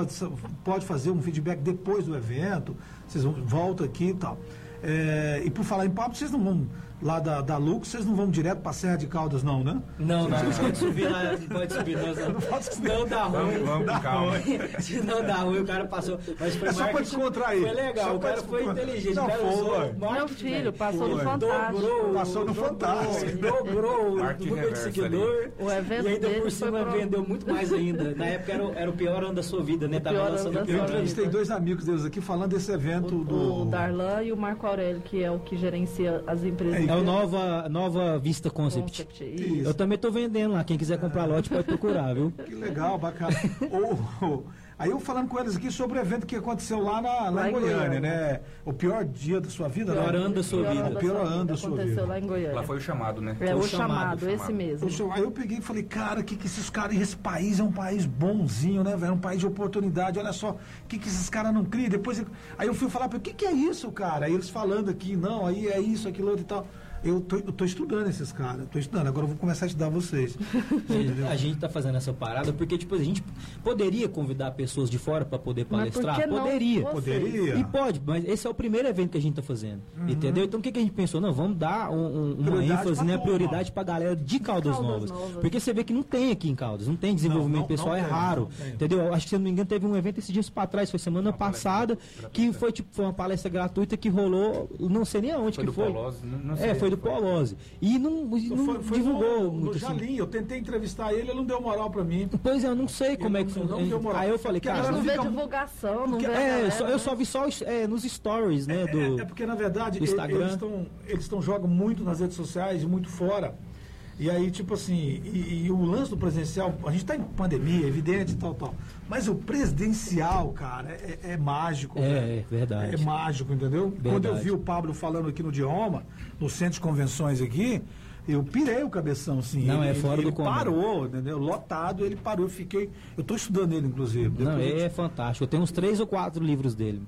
pode fazer um feedback depois do evento, vocês voltam aqui e tal. É, e por falar em papo, vocês não vão lá da, da Lux, vocês não vão direto para Serra de Caldas, não, né? Não, não, pode subir lá, pode subir. Não, não, não dá ruim. Vamos, vamos calma. Se [laughs] não dá ruim, o cara passou. Mas foi é só para descontrair. Foi legal, o cara foi inteligente. Não, cara foi. Meu filho passou no Fantástico. Dobrou, passou no Fantástico. Dobrou o número de seguidor. O evento e ainda por cima vendeu muito mais ainda. Na época era, era o pior ano da sua vida, né? Tava lançando o pior Eu entrevistei dois amigos deles aqui falando desse evento do... O Darlan e o Marco Aurélio, que é o que gerencia as empresas. É o Nova, nova Vista Concept. Concept eu também estou vendendo lá. Quem quiser comprar lote pode procurar, viu? Que legal, bacana. [laughs] oh, oh. Aí eu falando com eles aqui sobre o evento que aconteceu lá, na, lá, lá em Goiânia, Goiânia, né? O pior dia da sua vida, pior né? ano da sua vida. O pior ano da sua vida. Aconteceu lá em Goiânia. Lá foi o chamado, né? É, o, o chamado, chamado, esse mesmo. Eu, aí eu peguei e falei, cara, que que esses caras, esse país é um país bonzinho, né, velho? Um país de oportunidade, olha só, o que que esses caras não criam? Depois, aí eu fui falar, o que que é isso, cara? Aí eles falando aqui, não, aí é isso, aquilo outro e tal. Eu tô, eu tô estudando esses caras, tô estudando, agora eu vou começar a estudar vocês. [laughs] a gente tá fazendo essa parada porque, tipo, a gente poderia convidar pessoas de fora para poder palestrar? Poderia. Poderia. E pode, mas esse é o primeiro evento que a gente tá fazendo. Uhum. Entendeu? Então o que, que a gente pensou? Não, vamos dar um, um, uma prioridade ênfase, né? Prioridade pra galera de Caldas, Caldas Novas. Novas. Porque você vê que não tem aqui em Caldas, não tem desenvolvimento não, não, pessoal, não é raro. Entendeu? Acho que, se eu não me engano, teve um evento esses dias para trás, foi semana passada, que foi tipo foi uma palestra gratuita que rolou, não sei nem aonde foi que foi. Não, é, foi do Polose. E não, não foi, foi divulgou no, muito. No Jalim, assim. eu tentei entrevistar ele, ele não deu moral pra mim. Pois é, eu não sei como é que foi. Aí eu falei, cara. Não vê divulgação, não vê. É, só, eu só vi só é, nos stories, né? É, do, é, porque, na verdade, Instagram. eles estão jogam muito nas redes sociais e muito fora. E aí, tipo assim, e, e, o lance do presencial, a gente está em pandemia, evidente, tal, tal. Mas o presidencial, cara, é, é mágico. É, é, verdade. É mágico, entendeu? Verdade. Quando eu vi o Pablo falando aqui no Dioma, no centro de convenções aqui, eu pirei o cabeção, assim. Não, ele, é fora ele, do ele parou, entendeu? Lotado, ele parou, eu fiquei. Eu estou estudando ele, inclusive. Não, ele é fantástico. Eu tenho uns três ou quatro livros dele.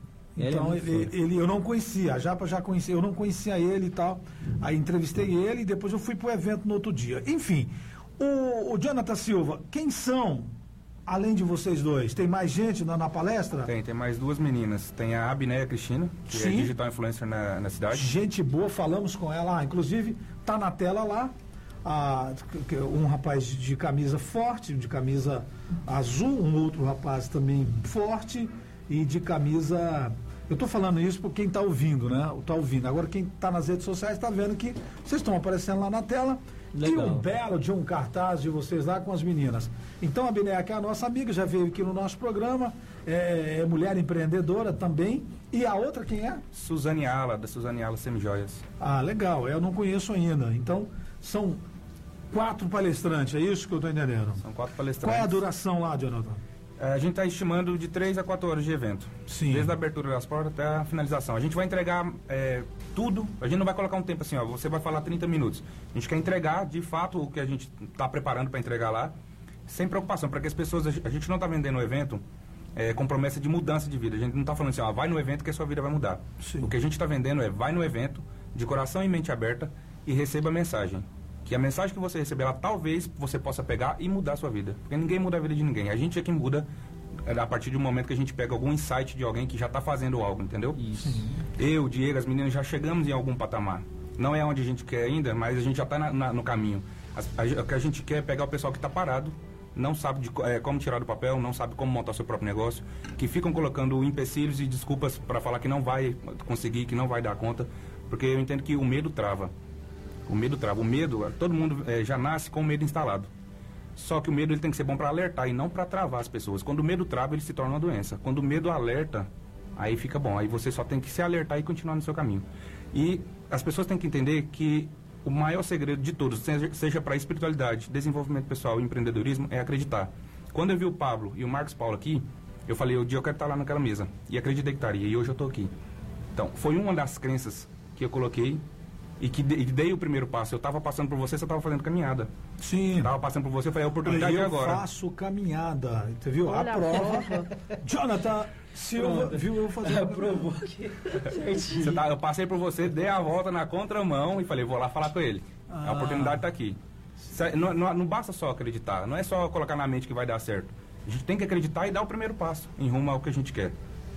Então, ele, ele, eu não conhecia, a Japa já conhecia, eu não conhecia ele e tal. Aí entrevistei ele e depois eu fui para o evento no outro dia. Enfim, o, o Jonathan Silva, quem são, além de vocês dois? Tem mais gente na, na palestra? Tem, tem mais duas meninas. Tem a Abneia Cristina, que é Sim. é digital influencer na, na cidade. Gente boa, falamos com ela. Ah, inclusive, tá na tela lá. Ah, um rapaz de camisa forte, de camisa azul, um outro rapaz também forte e de camisa. Eu estou falando isso por quem está ouvindo, né? Está ouvindo. Agora quem está nas redes sociais está vendo que vocês estão aparecendo lá na tela. Legal. E um belo de um cartaz de vocês lá com as meninas. Então a Bineca é a nossa amiga, já veio aqui no nosso programa, é, é mulher empreendedora também. E a outra quem é? Suzane Ala, da Suzane Ala Semijoias. Ah, legal, eu não conheço ainda. Então, são quatro palestrantes, é isso que eu estou entendendo? São quatro palestrantes. Qual é a duração lá, Jonathan? É, a gente está estimando de 3 a 4 horas de evento. Sim. Desde a abertura das portas até a finalização. A gente vai entregar é, tudo. A gente não vai colocar um tempo assim, ó. Você vai falar 30 minutos. A gente quer entregar, de fato, o que a gente está preparando para entregar lá, sem preocupação, para que as pessoas. A gente não está vendendo o evento é, com promessa de mudança de vida. A gente não está falando assim, ó, vai no evento que a sua vida vai mudar. Sim. O que a gente está vendendo é vai no evento, de coração e mente aberta, e receba a mensagem. Que a mensagem que você receber, ela, talvez você possa pegar e mudar a sua vida. Porque ninguém muda a vida de ninguém. A gente é quem muda é, a partir do momento que a gente pega algum insight de alguém que já está fazendo algo, entendeu? Isso. Eu, Diego, as meninas já chegamos em algum patamar. Não é onde a gente quer ainda, mas a gente já está no caminho. o que a gente quer é pegar o pessoal que está parado, não sabe de, é, como tirar do papel, não sabe como montar seu próprio negócio, que ficam colocando empecilhos e desculpas para falar que não vai conseguir, que não vai dar conta, porque eu entendo que o medo trava. O medo trava. O medo, todo mundo é, já nasce com o medo instalado. Só que o medo ele tem que ser bom para alertar e não para travar as pessoas. Quando o medo trava, ele se torna uma doença. Quando o medo alerta, aí fica bom. Aí você só tem que se alertar e continuar no seu caminho. E as pessoas têm que entender que o maior segredo de todos, seja, para espiritualidade, desenvolvimento pessoal empreendedorismo, é acreditar. Quando eu vi o Pablo e o Marcos Paulo aqui, eu falei, o dia eu quero estar lá naquela mesa. E acreditei que estaria. E hoje eu estou aqui. Então, foi uma das crenças que eu coloquei e que de- e dei o primeiro passo. Eu estava passando por você, você estava fazendo caminhada. Sim. Eu estava passando por você, eu falei, é a oportunidade eu é agora. faço caminhada, você viu? Olha a a prova. prova. Jonathan Silva, viu eu que [laughs] certinho. Você tá- eu passei por você, dei a volta na contramão e falei, vou lá falar com ele. A oportunidade está aqui. Não, não- não basta só acreditar, não é só colocar na mente que vai dar certo. A gente tem que acreditar e dar o primeiro passo em rumo ao que a gente quer.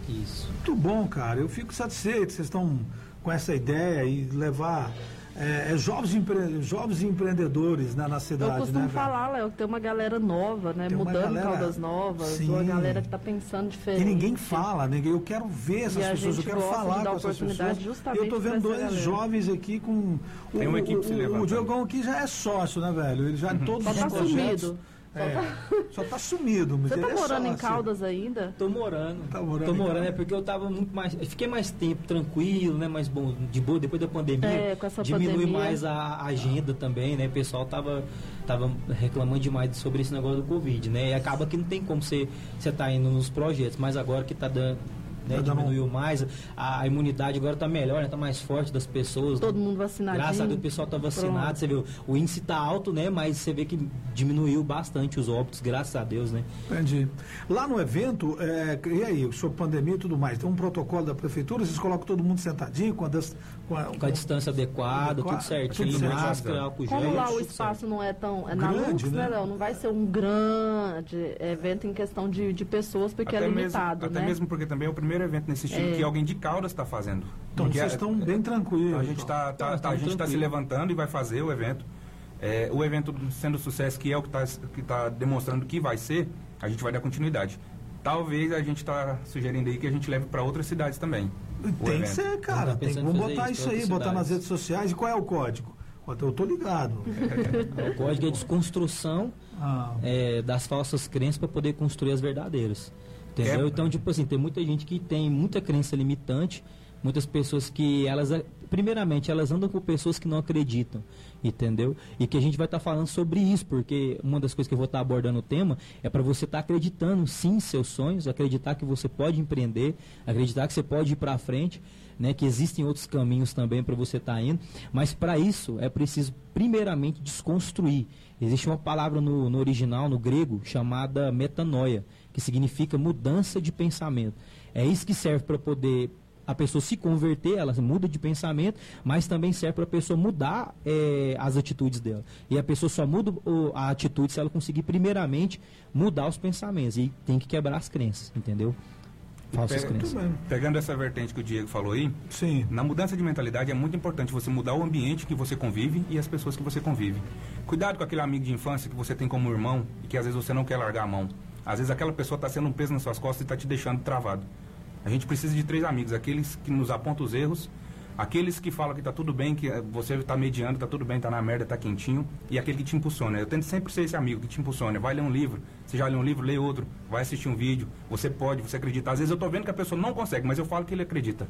Isso. Muito bom, cara. Eu fico satisfeito. Vocês estão com essa ideia e levar é, é, jovens, empre- jovens empreendedores né, na Eu cidade, costumo né, falar, Léo, que tem uma galera nova, né? Tem Mudando galera- Caldas Novas, Sim. uma galera que tá pensando diferente. E ninguém fala, ninguém. Eu quero ver essas E pessoas, eu quero falar com essas pessoas. justamente Eu tô vendo dois galera. jovens aqui com. O, Tem uma equipe o, se o, o levantando. Diogão aqui já é sócio, né, velho? Ele já em todos Só os tá projetos. sumido. É, só tá sumido, mas Você tá é morando em sócio. Caldas ainda? Tô morando. Tá morando Tô morando, é porque eu tava muito mais. Eu fiquei mais tempo tranquilo, né? Mais bom, de boa, depois da pandemia. É, com essa diminui pandemia. mais a agenda também, né? O pessoal tava, tava reclamando demais sobre esse negócio do Covid, né? E acaba que não tem como você, você tá indo nos projetos, mas agora que tá dando. Né, diminuiu mais, a, imunidade agora tá melhor, né, tá mais forte das pessoas. Todo né? mundo vacinadinho. Graças a Deus o pessoal tá vacinado, Pronto. você viu, o índice tá alto, né? Mas você vê que diminuiu bastante os óbitos, graças a Deus, né? Entendi. Lá no evento, é, e aí, sobre pandemia e tudo mais, tem um protocolo da prefeitura, vocês colocam todo mundo sentadinho, com a, com a- Com a distância adequada, Adequado, tudo certinho, tudo certo. máscara, álcool gel. Como lá o espaço não é tão. É na Grande, Lux, né? né, Léo? Não vai ser um grande evento em questão de, de pessoas, porque até é mesmo, limitado, até né? mesmo porque também é o primeiro evento nesse estilo É. que alguém de Caldas está fazendo. Então Porque vocês a- estão bem tranquilos. A gente então. está tá, Nós tá- a estamos gente tá se levantando e vai fazer o evento. É, o evento sendo sucesso, que é o que está que tá demonstrando que vai ser, a gente vai dar continuidade. Talvez a gente está sugerindo aí que a gente leve para outras cidades também. Tem que ser, cara. Tem, vamos botar isso isso aí, botar nas cidades. redes sociais. E qual é o código? Eu tô ligado. O código é desconstrução Ah, é, das falsas crenças para poder construir as verdadeiras. Entendeu? É. Então, tipo assim, tem muita gente que tem muita crença limitante, muitas pessoas que elas, primeiramente, elas andam com pessoas que não acreditam, entendeu? E que a gente vai estar falando sobre isso, porque uma das coisas que eu vou estar abordando o tema é para você estar acreditando sim em seus sonhos, acreditar que você pode empreender, acreditar que você pode ir para frente, né, que existem outros caminhos também para você estar indo, mas para isso é preciso primeiramente desconstruir. Existe uma palavra no, no original, no grego, chamada metanoia, que significa mudança de pensamento. É isso que serve para poder a pessoa se converter, ela muda de pensamento, mas também serve para a pessoa mudar eh, as atitudes dela. E a pessoa só muda o- a atitude se ela conseguir primeiramente mudar os pensamentos e tem que quebrar as crenças, entendeu? Falsas Pega- crenças. Pegando essa vertente que o Diego falou aí, Sim. Na mudança de mentalidade é muito importante você mudar o ambiente que você convive e as pessoas que você convive. Cuidado com aquele amigo de infância que você tem como irmão e que às vezes você não quer largar a mão. Às vezes aquela pessoa está sendo um peso nas suas costas e está te deixando travado. A gente precisa de três amigos: aqueles que nos apontam os erros, aqueles que falam que está tudo bem, que eh, você está mediando, está tudo bem, está na merda, está quentinho, e aquele que te impulsiona. Eu tento sempre ser esse amigo que te impulsiona. Vai ler um livro, você já leu um livro, lê outro, vai assistir um vídeo, você pode, você acredita. Às vezes eu estou vendo que a pessoa não consegue, mas eu falo que ele acredita.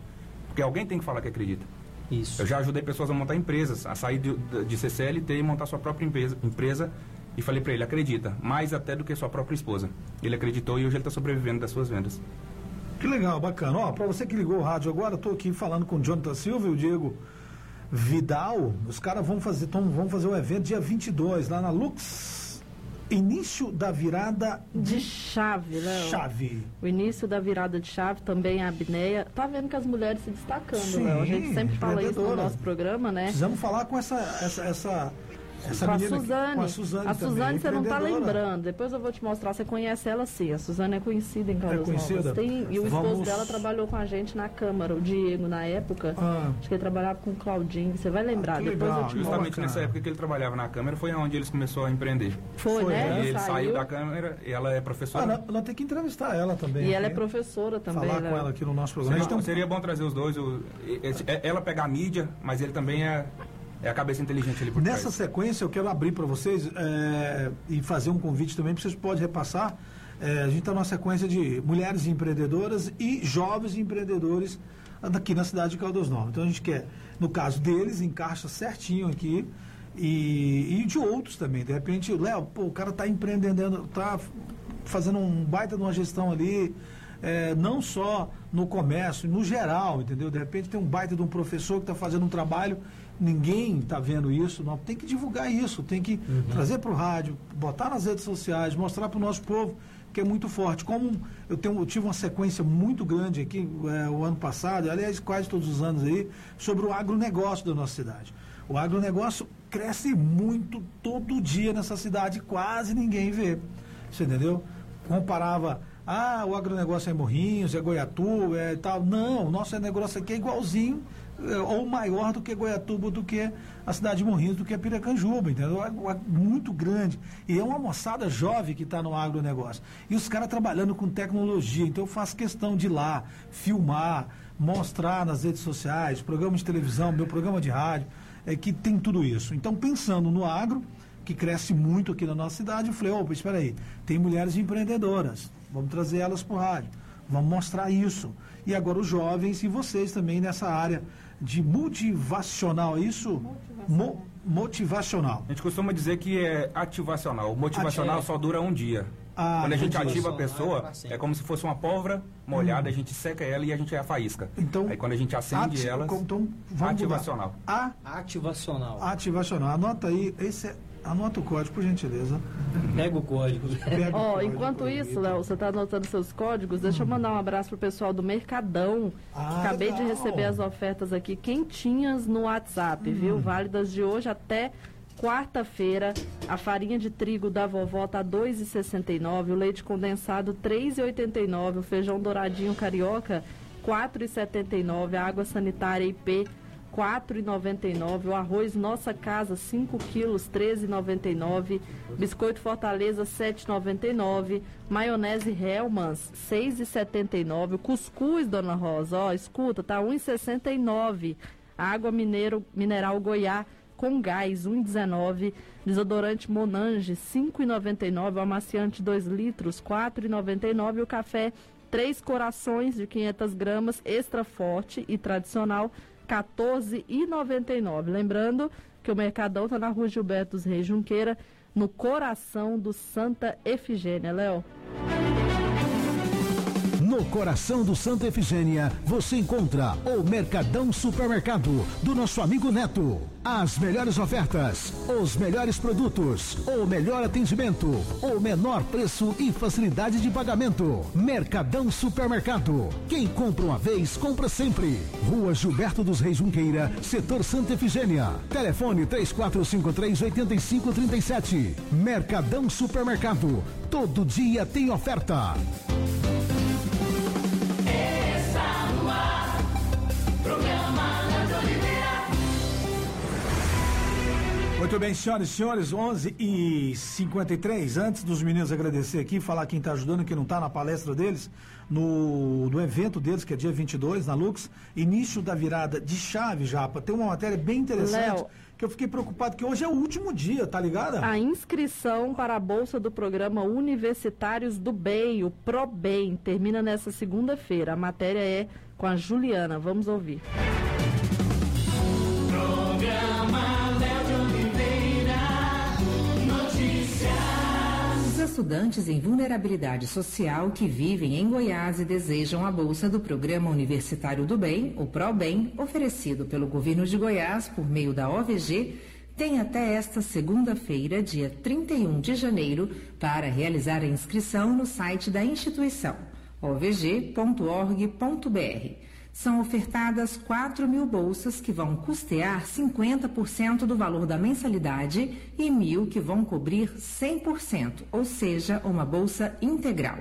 Porque alguém tem que falar que acredita. Isso. Eu já ajudei pessoas a montar empresas, a sair de, de CCLT e montar sua própria empresa, empresa e falei para ele, acredita, mais até do que sua própria esposa. Ele acreditou e hoje ele está sobrevivendo das suas vendas. Que legal, bacana. Ó, pra você que ligou o rádio agora, tô aqui falando com o Jonathan Silva e o Diego Vidal. Os caras vão fazer, tão, vão fazer o evento dia 22 lá na Lux. Início da virada De chave, Léo. chave. O início da virada de chave também a Abneia. Tá vendo que as mulheres se destacando, Sim, Léo. A gente sempre fala isso no nosso programa, né? Precisamos falar com essa essa essa, essa com a Suzane. com a Suzane a Suzane você não tá empreendedora. lembrando. Depois eu vou te mostrar. Você conhece ela sim. A Suzane é conhecida em Caldas conhecida? Novas. Tem, e o esposo Vamos- dela trabalhou com a gente na Câmara, o Diego, na época. Ah. Acho que ele trabalhava com o Claudinho. Você vai lembrar. Ah, Depois legal, eu te. Justamente nessa época que ele trabalhava na Câmara foi onde eles começou a empreender. Foi, Foi, né? né? E ele Saiu. saiu da Câmara, e ela é Ah, professora. nós, nós temos que entrevistar ela também. E ela é professora também. Falar Léo. com ela aqui no nosso programa. Gente Seria, tem bom trazer os dois. o- esse- é- ela pegar a mídia, mas ele também é, é a cabeça inteligente ali por Nessa trás. sequência, eu quero abrir para vocês é, e fazer um convite também, porque vocês podem repassar. É, a gente está numa sequência de mulheres empreendedoras e jovens empreendedores aqui na cidade de Caldas Novas. Então a gente quer, no caso deles, encaixa certinho aqui. E, e de outros também. De repente, Léo, o cara está empreendendo, está fazendo um baita de uma gestão ali, é, não só no comércio, no geral, entendeu? De repente tem um baita de um professor que está fazendo um trabalho ninguém está vendo isso, não, tem que divulgar isso, tem que Uhum. trazer para o rádio, botar nas redes sociais, mostrar para o nosso povo que é muito forte. Como eu, tenho, eu tive uma sequência muito grande aqui é, o ano passado, aliás, quase todos os anos aí, sobre o agronegócio da nossa cidade. O agronegócio cresce muito todo dia nessa cidade, quase ninguém vê. Você entendeu? Comparava, ah, o agronegócio é Morrinhos, é Goiatuba, é tal. Não, o nosso negócio aqui é igualzinho, ou maior do que Goiatuba, do que a cidade de Morrinhos, do que a Piracanjuba, entendeu? É, é muito grande. E é uma moçada jovem que está no agronegócio. E os caras trabalhando com tecnologia. Então eu faço questão de ir lá, filmar, mostrar nas redes sociais, programa de televisão, meu programa de rádio, é que tem tudo isso. Então, pensando no agro, que cresce muito aqui na nossa cidade, eu falei, opa, espera aí, tem mulheres empreendedoras, vamos trazer elas para o rádio, vamos mostrar isso. E agora os jovens e vocês também nessa área de motivacional, é isso? Mo- motivacional. A gente costuma dizer que é ativacional. O motivacional Ati- só dura um dia. Ah, Quando a gente ativa a Motivacional é pessoa, é como se fosse uma pólvora molhada, a gente seca ela e a gente é a faísca. Então, Aí quando a gente acende ati- ela, então, vamos ativacional. mudar. Ativacional. A, ativacional. Anota aí, esse é, anota o código, por gentileza. Pega o código. Pega o Ó, código, enquanto isso, Léo, você tá anotando seus códigos, deixa eu mandar um abraço pro pessoal do Mercadão. Ah, Acabei de receber as ofertas aqui quentinhas no WhatsApp, viu? Válidas de hoje até quarta-feira. A farinha de trigo da vovó tá 2,69, o leite condensado 3,89, o feijão douradinho carioca 4,79, a água sanitária IP 4,99. O arroz Nossa Casa, 5 quilos, 13,99. Biscoito Fortaleza, 7,99. Maionese Hellmann's, 6,79. O cuscuz, Dona Rosa, ó, escuta, tá 1,69. Água mineiro, mineral Goiá com gás, 1,19. Desodorante Monange, 5,99. O amaciante 2 litros, 4,99. O café Três Corações de 500 gramas, extra forte e tradicional, 14,99. Lembrando que o Mercadão está na rua Gilberto dos Reis Junqueira, no coração do Santa Efigênia. Léo. No coração do Santa Efigênia, você encontra o Mercadão Supermercado do nosso amigo Neto. As melhores ofertas, os melhores produtos, o melhor atendimento, o menor preço e facilidade de pagamento. Mercadão Supermercado. Quem compra uma vez, compra sempre. Rua Gilberto dos Reis Junqueira, setor Santa Efigênia. Telefone 3453-8537. Mercadão Supermercado. Todo dia tem oferta. Muito bem, senhoras e senhores, 11 e 53 Antes dos meninos agradecer aqui, falar quem está ajudando, quem não está na palestra deles, no, no evento deles, que é dia 22, na Lux, início da virada de chave, Japa. Tem uma matéria bem interessante Léo. que eu fiquei preocupado, que hoje é o último dia, tá ligada? A inscrição para a bolsa do programa Universitários do Bem, o ProBem, termina nessa segunda-feira. A matéria é com a Juliana. Vamos ouvir. Os estudantes em vulnerabilidade social que vivem em Goiás e desejam a bolsa do Programa Universitário do Bem, o ProBem, oferecido pelo governo de Goiás por meio da OVG, têm até esta segunda-feira, dia 31 de janeiro, para realizar a inscrição no site da instituição, ovg.org.br. São ofertadas 4 mil bolsas que vão custear 50% do valor da mensalidade e mil que vão cobrir 100%, ou seja, uma bolsa integral.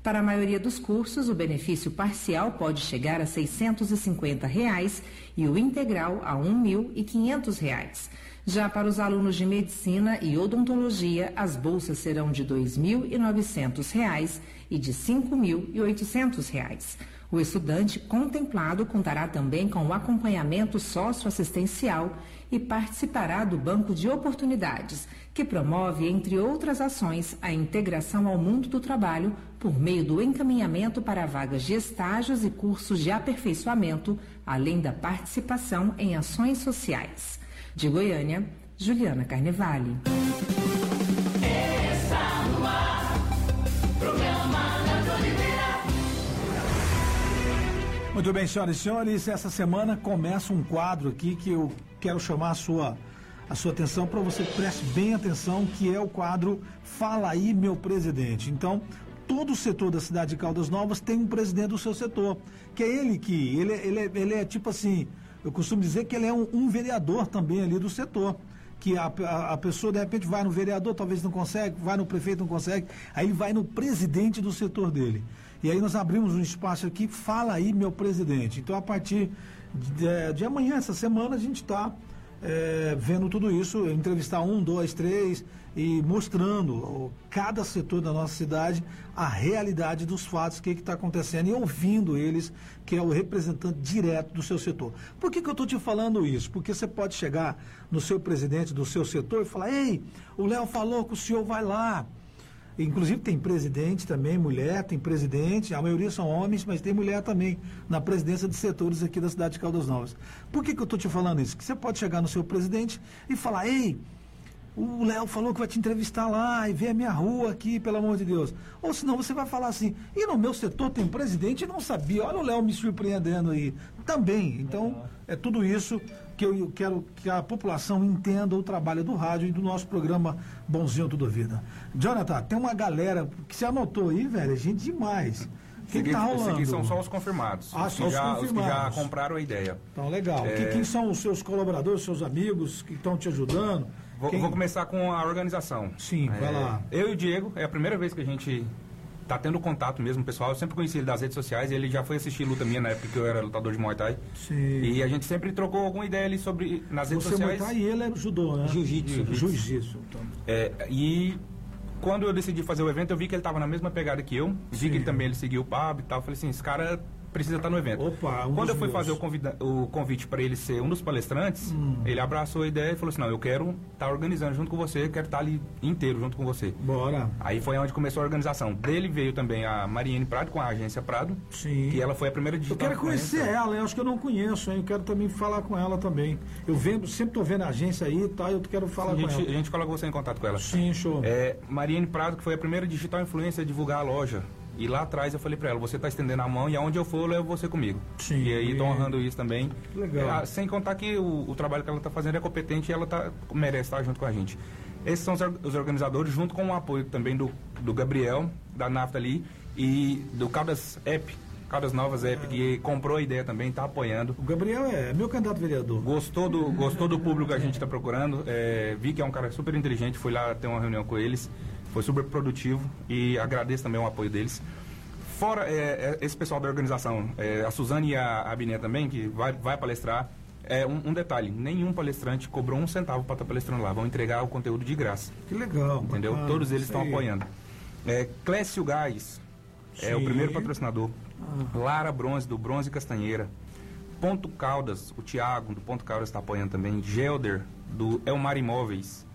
Para a maioria dos cursos, o benefício parcial pode chegar a 650 reais e o integral a 1.500 reais. Já para os alunos de medicina e odontologia, as bolsas serão de 2.900 reais e de R$ 5.800. O estudante contemplado contará também com o acompanhamento socioassistencial e participará do Banco de Oportunidades, que promove, entre outras ações, a integração ao mundo do trabalho por meio do encaminhamento para vagas de estágios e cursos de aperfeiçoamento, além da participação em ações sociais. De Goiânia, Juliana Carnevale. Muito bem, senhoras e senhores, essa semana começa um quadro aqui que eu quero chamar a sua, a sua atenção para você preste bem atenção, que é o quadro Fala aí, meu presidente. Então, todo o setor da cidade de Caldas Novas tem um presidente do seu setor, que é ele que, ele, ele, é- ele é tipo assim, eu costumo dizer que ele é um, um vereador também ali do setor. Que a, a, a pessoa de repente vai no vereador, talvez não consegue, vai no prefeito, não consegue, aí vai no presidente do setor dele. E aí nós abrimos um espaço aqui, fala aí, meu presidente. Então, a partir de, de amanhã, essa semana, a gente está é, vendo tudo isso, entrevistar um, dois, três e mostrando ó, cada setor da nossa cidade a realidade dos fatos, o que está acontecendo e ouvindo eles, que é o representante direto do seu setor. Por que, que eu estou te falando isso? Porque você pode chegar no seu presidente do seu setor e falar: ei, o Léo falou que o senhor vai lá. Inclusive tem presidente também, mulher, tem presidente, a maioria são homens, mas tem mulher também na presidência de setores aqui da cidade de Caldas Novas. Por que, que eu estou te falando isso? Que você pode chegar no seu presidente e falar, ei, o Léo falou que vai te entrevistar lá e ver a minha rua aqui, pelo amor de Deus. Ou senão você vai falar assim, e no meu setor tem presidente e não sabia, olha o Léo me surpreendendo aí. Também. Então, é tudo isso que eu quero que a população entenda o trabalho do rádio e do nosso programa Bonzinho Tudo Vida. Jonathan, tem uma galera que se anotou aí, velho, é gente demais. O que, tá rolando? são só os confirmados. Ah, os, que os já, os que já confirmados. compraram a ideia. Então, legal. É. Que- quem são os seus colaboradores, seus amigos que estão te ajudando? Vou, Quem- vou começar com a organização. Sim, vai É, lá. Eu e o Diego, é a primeira vez que a gente tá tendo contato mesmo, pessoal. Eu sempre conheci ele das redes sociais, ele já foi assistir luta minha na época que eu era lutador de Muay Thai. Sim. E a gente sempre trocou alguma ideia ali sobre nas redes Você sociais. Muay Thai e ele é judô, né? Jiu-jitsu. Jiu-jitsu. Então. É, e quando eu decidi fazer o evento, eu vi que ele estava na mesma pegada que eu. Vi Sim. que ele também ele seguiu o PAB e tal. Eu Falei assim, esse cara precisa estar no evento. Opa, um quando eu fui meus. fazer o, convida- o convite para ele ser um dos palestrantes, Hum. ele abraçou a ideia e falou assim, não, eu quero estar organizando junto com você, quero estar ali inteiro junto com você. Bora. Aí foi onde começou a organização. Dele veio também a Mariane Prado, com a agência Prado, Sim. que ela foi a primeira Eu digital. quero conhecer influencer. ela, eu acho que eu não conheço, hein? Eu quero também falar com ela também. Eu vendo, sempre tô vendo a agência aí e tal, eu quero falar A com gente, a ela. gente coloca você em contato com ela. Sim, show. É, Mariane Prado, que foi a primeira digital influencer a divulgar a loja. E lá atrás eu falei pra ela, você tá estendendo a mão e aonde eu for eu levo você comigo. Sim. E aí tô honrando isso também. Legal. É, sem contar que o, o trabalho que ela tá fazendo é competente e ela tá, merece estar junto com a gente. Esses são os, or- os organizadores, junto com o apoio também do, do Gabriel, da Nafta ali, e do Caldas App, Caldas Novas App, que comprou a ideia também, tá apoiando. O Gabriel é meu candidato vereador. Gostou do, gostou do público que a [laughs] gente está procurando. é, vi que é um cara super inteligente. Fui lá ter uma reunião com eles. Foi super produtivo e agradeço também o apoio deles. Fora é, é, esse pessoal da organização, é, a Suzane e a, a Biné também, que vai, vai palestrar. É, um, um detalhe: nenhum palestrante cobrou um centavo para estar palestrando lá. Vão entregar o conteúdo de graça. Que legal. Entendeu? bacana, Todos eles estão apoiando. É, Clécio Gás é o Sim. primeiro patrocinador. Lara Bronze, do Bronze Castanheira. Ponto Caldas, o Thiago, do Ponto Caldas, está apoiando também. Gelder, do Elmar Imóveis.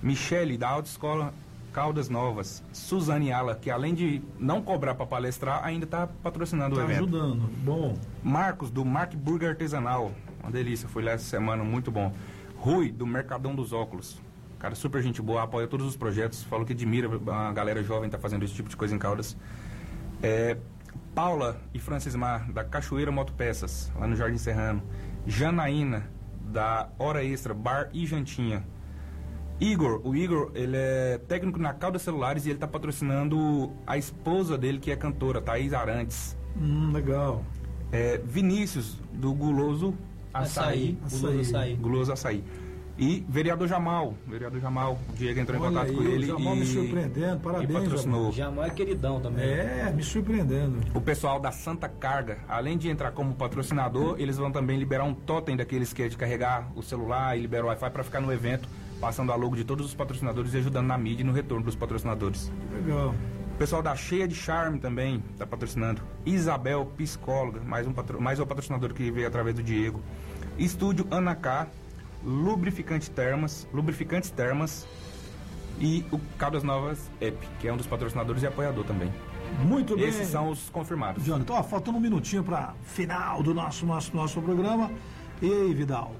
Michele, da Autoescola Caldas Novas. Suzane Ala, que além de não cobrar para palestrar, ainda está patrocinando Tá o evento. ajudando. Bom. Marcos, do Mark Burger Artesanal. Uma delícia, fui lá essa semana, muito bom. Rui, do Mercadão dos Óculos. Cara, super gente boa, apoia todos os projetos. Falou que admira a galera jovem tá fazendo esse tipo de coisa em Caldas. É, Paula e Francis Mar, da Cachoeira Motopeças, lá no Jardim Serrano. Janaína, da Hora Extra, Bar e Jantinha. Igor, o Igor, ele é técnico na Caldas Celulares e ele tá patrocinando a esposa dele, que é cantora, Thaís Arantes. Hum, legal. É, Vinícius, do Guloso Açaí. Açaí. Guloso Açaí. Guloso Açaí. E vereador Jamal. Vereador Jamal. O Diego entrou em Olha contato aí, com ele o Jamal e, me surpreendendo. e Parabéns, patrocinou. Jamal é queridão também. É, me surpreendendo. O pessoal da Santa Carga, além de entrar como patrocinador, eles vão também liberar um totem daqueles que é de carregar o celular e liberar o Wi-Fi para ficar no evento, passando a logo de todos os patrocinadores e ajudando na mídia e no retorno dos patrocinadores. Legal. O pessoal da Cheia de Charme também está patrocinando. Isabel, psicóloga, mais um, patro... mais um patrocinador que veio através do Diego. Estúdio Anacá, Lubrificante Termas, Lubrificantes Termas e o Caldas Novas App, que é um dos patrocinadores e apoiador também. Muito bem. Esses são os confirmados. Jonathan, ó, faltando um minutinho para final do nosso, nosso, nosso programa. E aí, Vidal?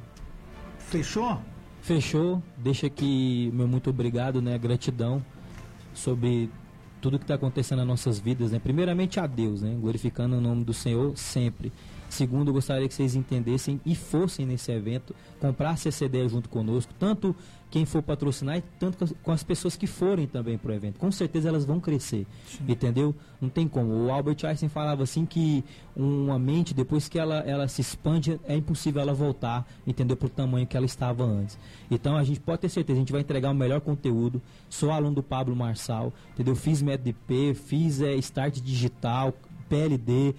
Fechou? Fechou. Deixa aqui meu muito obrigado, né? Gratidão sobre tudo que está acontecendo nas nossas vidas, né? Primeiramente a Deus, né? Glorificando o nome do Senhor sempre. Segundo, eu gostaria que vocês entendessem e fossem nesse evento, comprassem essa ideia junto conosco, tanto quem for patrocinar e tanto com as, pessoas que forem também para o evento. Com certeza elas vão crescer, entendeu? Não tem como. O Albert Einstein falava assim que uma mente, depois que ela, ela se expande, é impossível ela voltar, entendeu? Para o tamanho que ela estava antes. Então a gente pode ter certeza, a gente vai entregar o melhor conteúdo. Sou aluno do Pablo Marçal, entendeu? Fiz IP, fiz é, Start Digital, PLD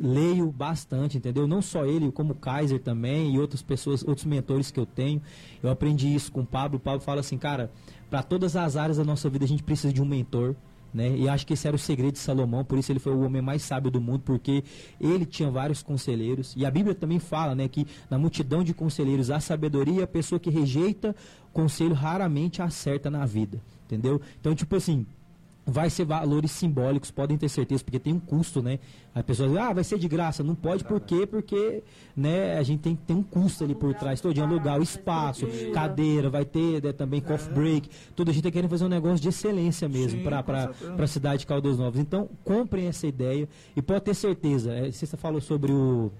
leio bastante, entendeu? Não só ele, como o Kaiser também e outras pessoas, outros mentores que eu tenho. Eu aprendi isso com o Pablo. O Pablo fala assim, cara, para todas as áreas da nossa vida a gente precisa de um mentor. Né? E acho que esse era o segredo de Salomão, por isso ele foi o homem mais sábio do mundo, porque ele tinha vários conselheiros. E a Bíblia também fala né, que na multidão de conselheiros há sabedoria, a pessoa que rejeita conselho raramente acerta na vida. Entendeu? Então, tipo assim, vai ser valores simbólicos, podem ter certeza, porque tem um custo, né? A pessoa diz, ah, vai ser de graça. Não pode, por quê? Porque né, a gente tem que ter um custo ali por trás, todo dia alugar o espaço, cadeira, vai ter né, também coffee break, tudo. A gente está querendo fazer um negócio de excelência mesmo para a cidade de Caldas Novas. Então, comprem essa ideia e pode ter certeza. É, você falou sobre o,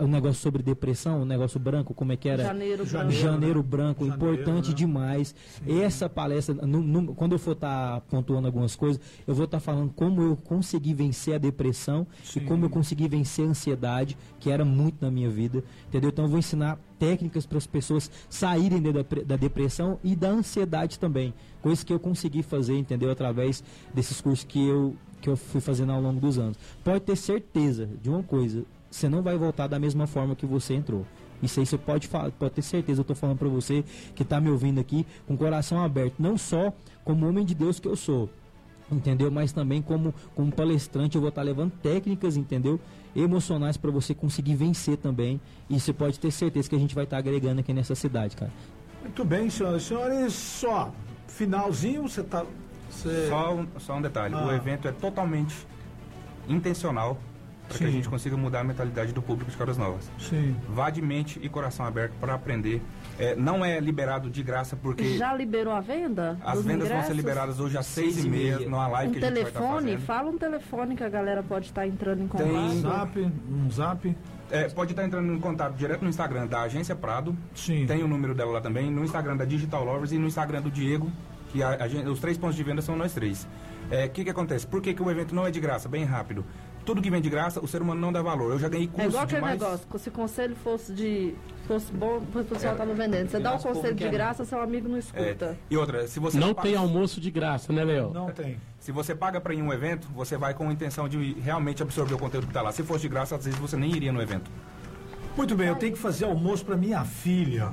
o negócio sobre depressão, o negócio branco, como é que era? Janeiro, Janeiro, branco. Janeiro branco, Janeiro, importante né? demais. Essa palestra, no- no- quando eu for estar pontuando algumas coisas, eu vou estar falando como eu consegui vencer a depressão e como eu consegui vencer a ansiedade, que era muito na minha vida, entendeu? Então eu vou ensinar técnicas para as pessoas saírem da, da depressão e da ansiedade também. Coisas que eu consegui fazer, entendeu? Através desses cursos que eu, que eu fui fazendo ao longo dos anos. Pode ter certeza de uma coisa, você não vai voltar da mesma forma que você entrou. Isso aí você pode, pode ter certeza, eu estou falando para você que está me ouvindo aqui com o coração aberto, não só como homem de Deus que eu sou, entendeu? Mas também como, como palestrante eu vou estar levando técnicas, entendeu? Emocionais para você conseguir vencer também. E você pode ter certeza que a gente vai estar agregando aqui nessa cidade, cara. Muito bem, senhoras e senhores. Só, finalzinho, você tá. Você... Só um, só um detalhe, Ah. o evento é totalmente intencional para que a gente consiga mudar a mentalidade do público de Caras Novas. Sim. Vá de mente e coração aberto para aprender. É, não é liberado de graça porque Já liberou a venda? as vendas vão ser ingressos? liberadas hoje às seis Seis e meia meia. numa live Um que a gente vai estar telefone? fazendo. Fala um telefone que a galera pode estar entrando em contato. Tem- Zap, um zap. É, pode estar entrando em contato direto no Instagram da Agência Prado. Sim. Tem o número dela lá também, no Instagram da Digital Lovers e no Instagram do Diego, que a- a gente- os três pontos de venda são nós três. O que, que acontece? Por que, que o evento não é de graça? Bem rápido. Tudo que vem de graça, o ser humano não dá valor. Eu já ganhei É curso igual aquele demais. negócio, se o conselho fosse de. fosse bom, o pessoal tava vendendo. Você dá o povo conselho de graça, seu amigo não É, escuta. e outra, se você Não paga- tem almoço de graça, né, Léo? Não tem. Se você paga para ir em um evento, você vai com a intenção de realmente absorver o conteúdo que está lá. Se fosse de graça, às vezes você nem iria no evento. Muito bem, eu tenho que fazer almoço para minha filha.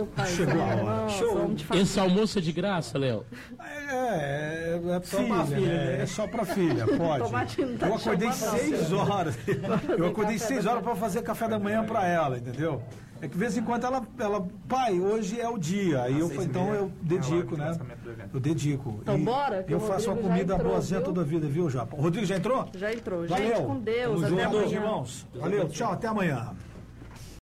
Ô, pai, Chegou a hora. Show. Esse almoço é de graça, Léo? É, é, é Só filha, pra filha, né? né? É só pra filha, pode. Tá Eu acordei chamando, seis horas. Eu acordei seis horas pra fazer café da manhã pra ela, entendeu? É que de vez em quando ela, ela pai, hoje é o dia. Aí eu, então eu é dedico, de né? Eu dedico. Então E bora, que Eu faço uma comida entrou, boazinha viu? toda a vida, viu, Japa? O Rodrigo já entrou? Já entrou. Valeu. Gente, com Deus. Até junto, amanhã. irmãos. Valeu, tchau, até amanhã.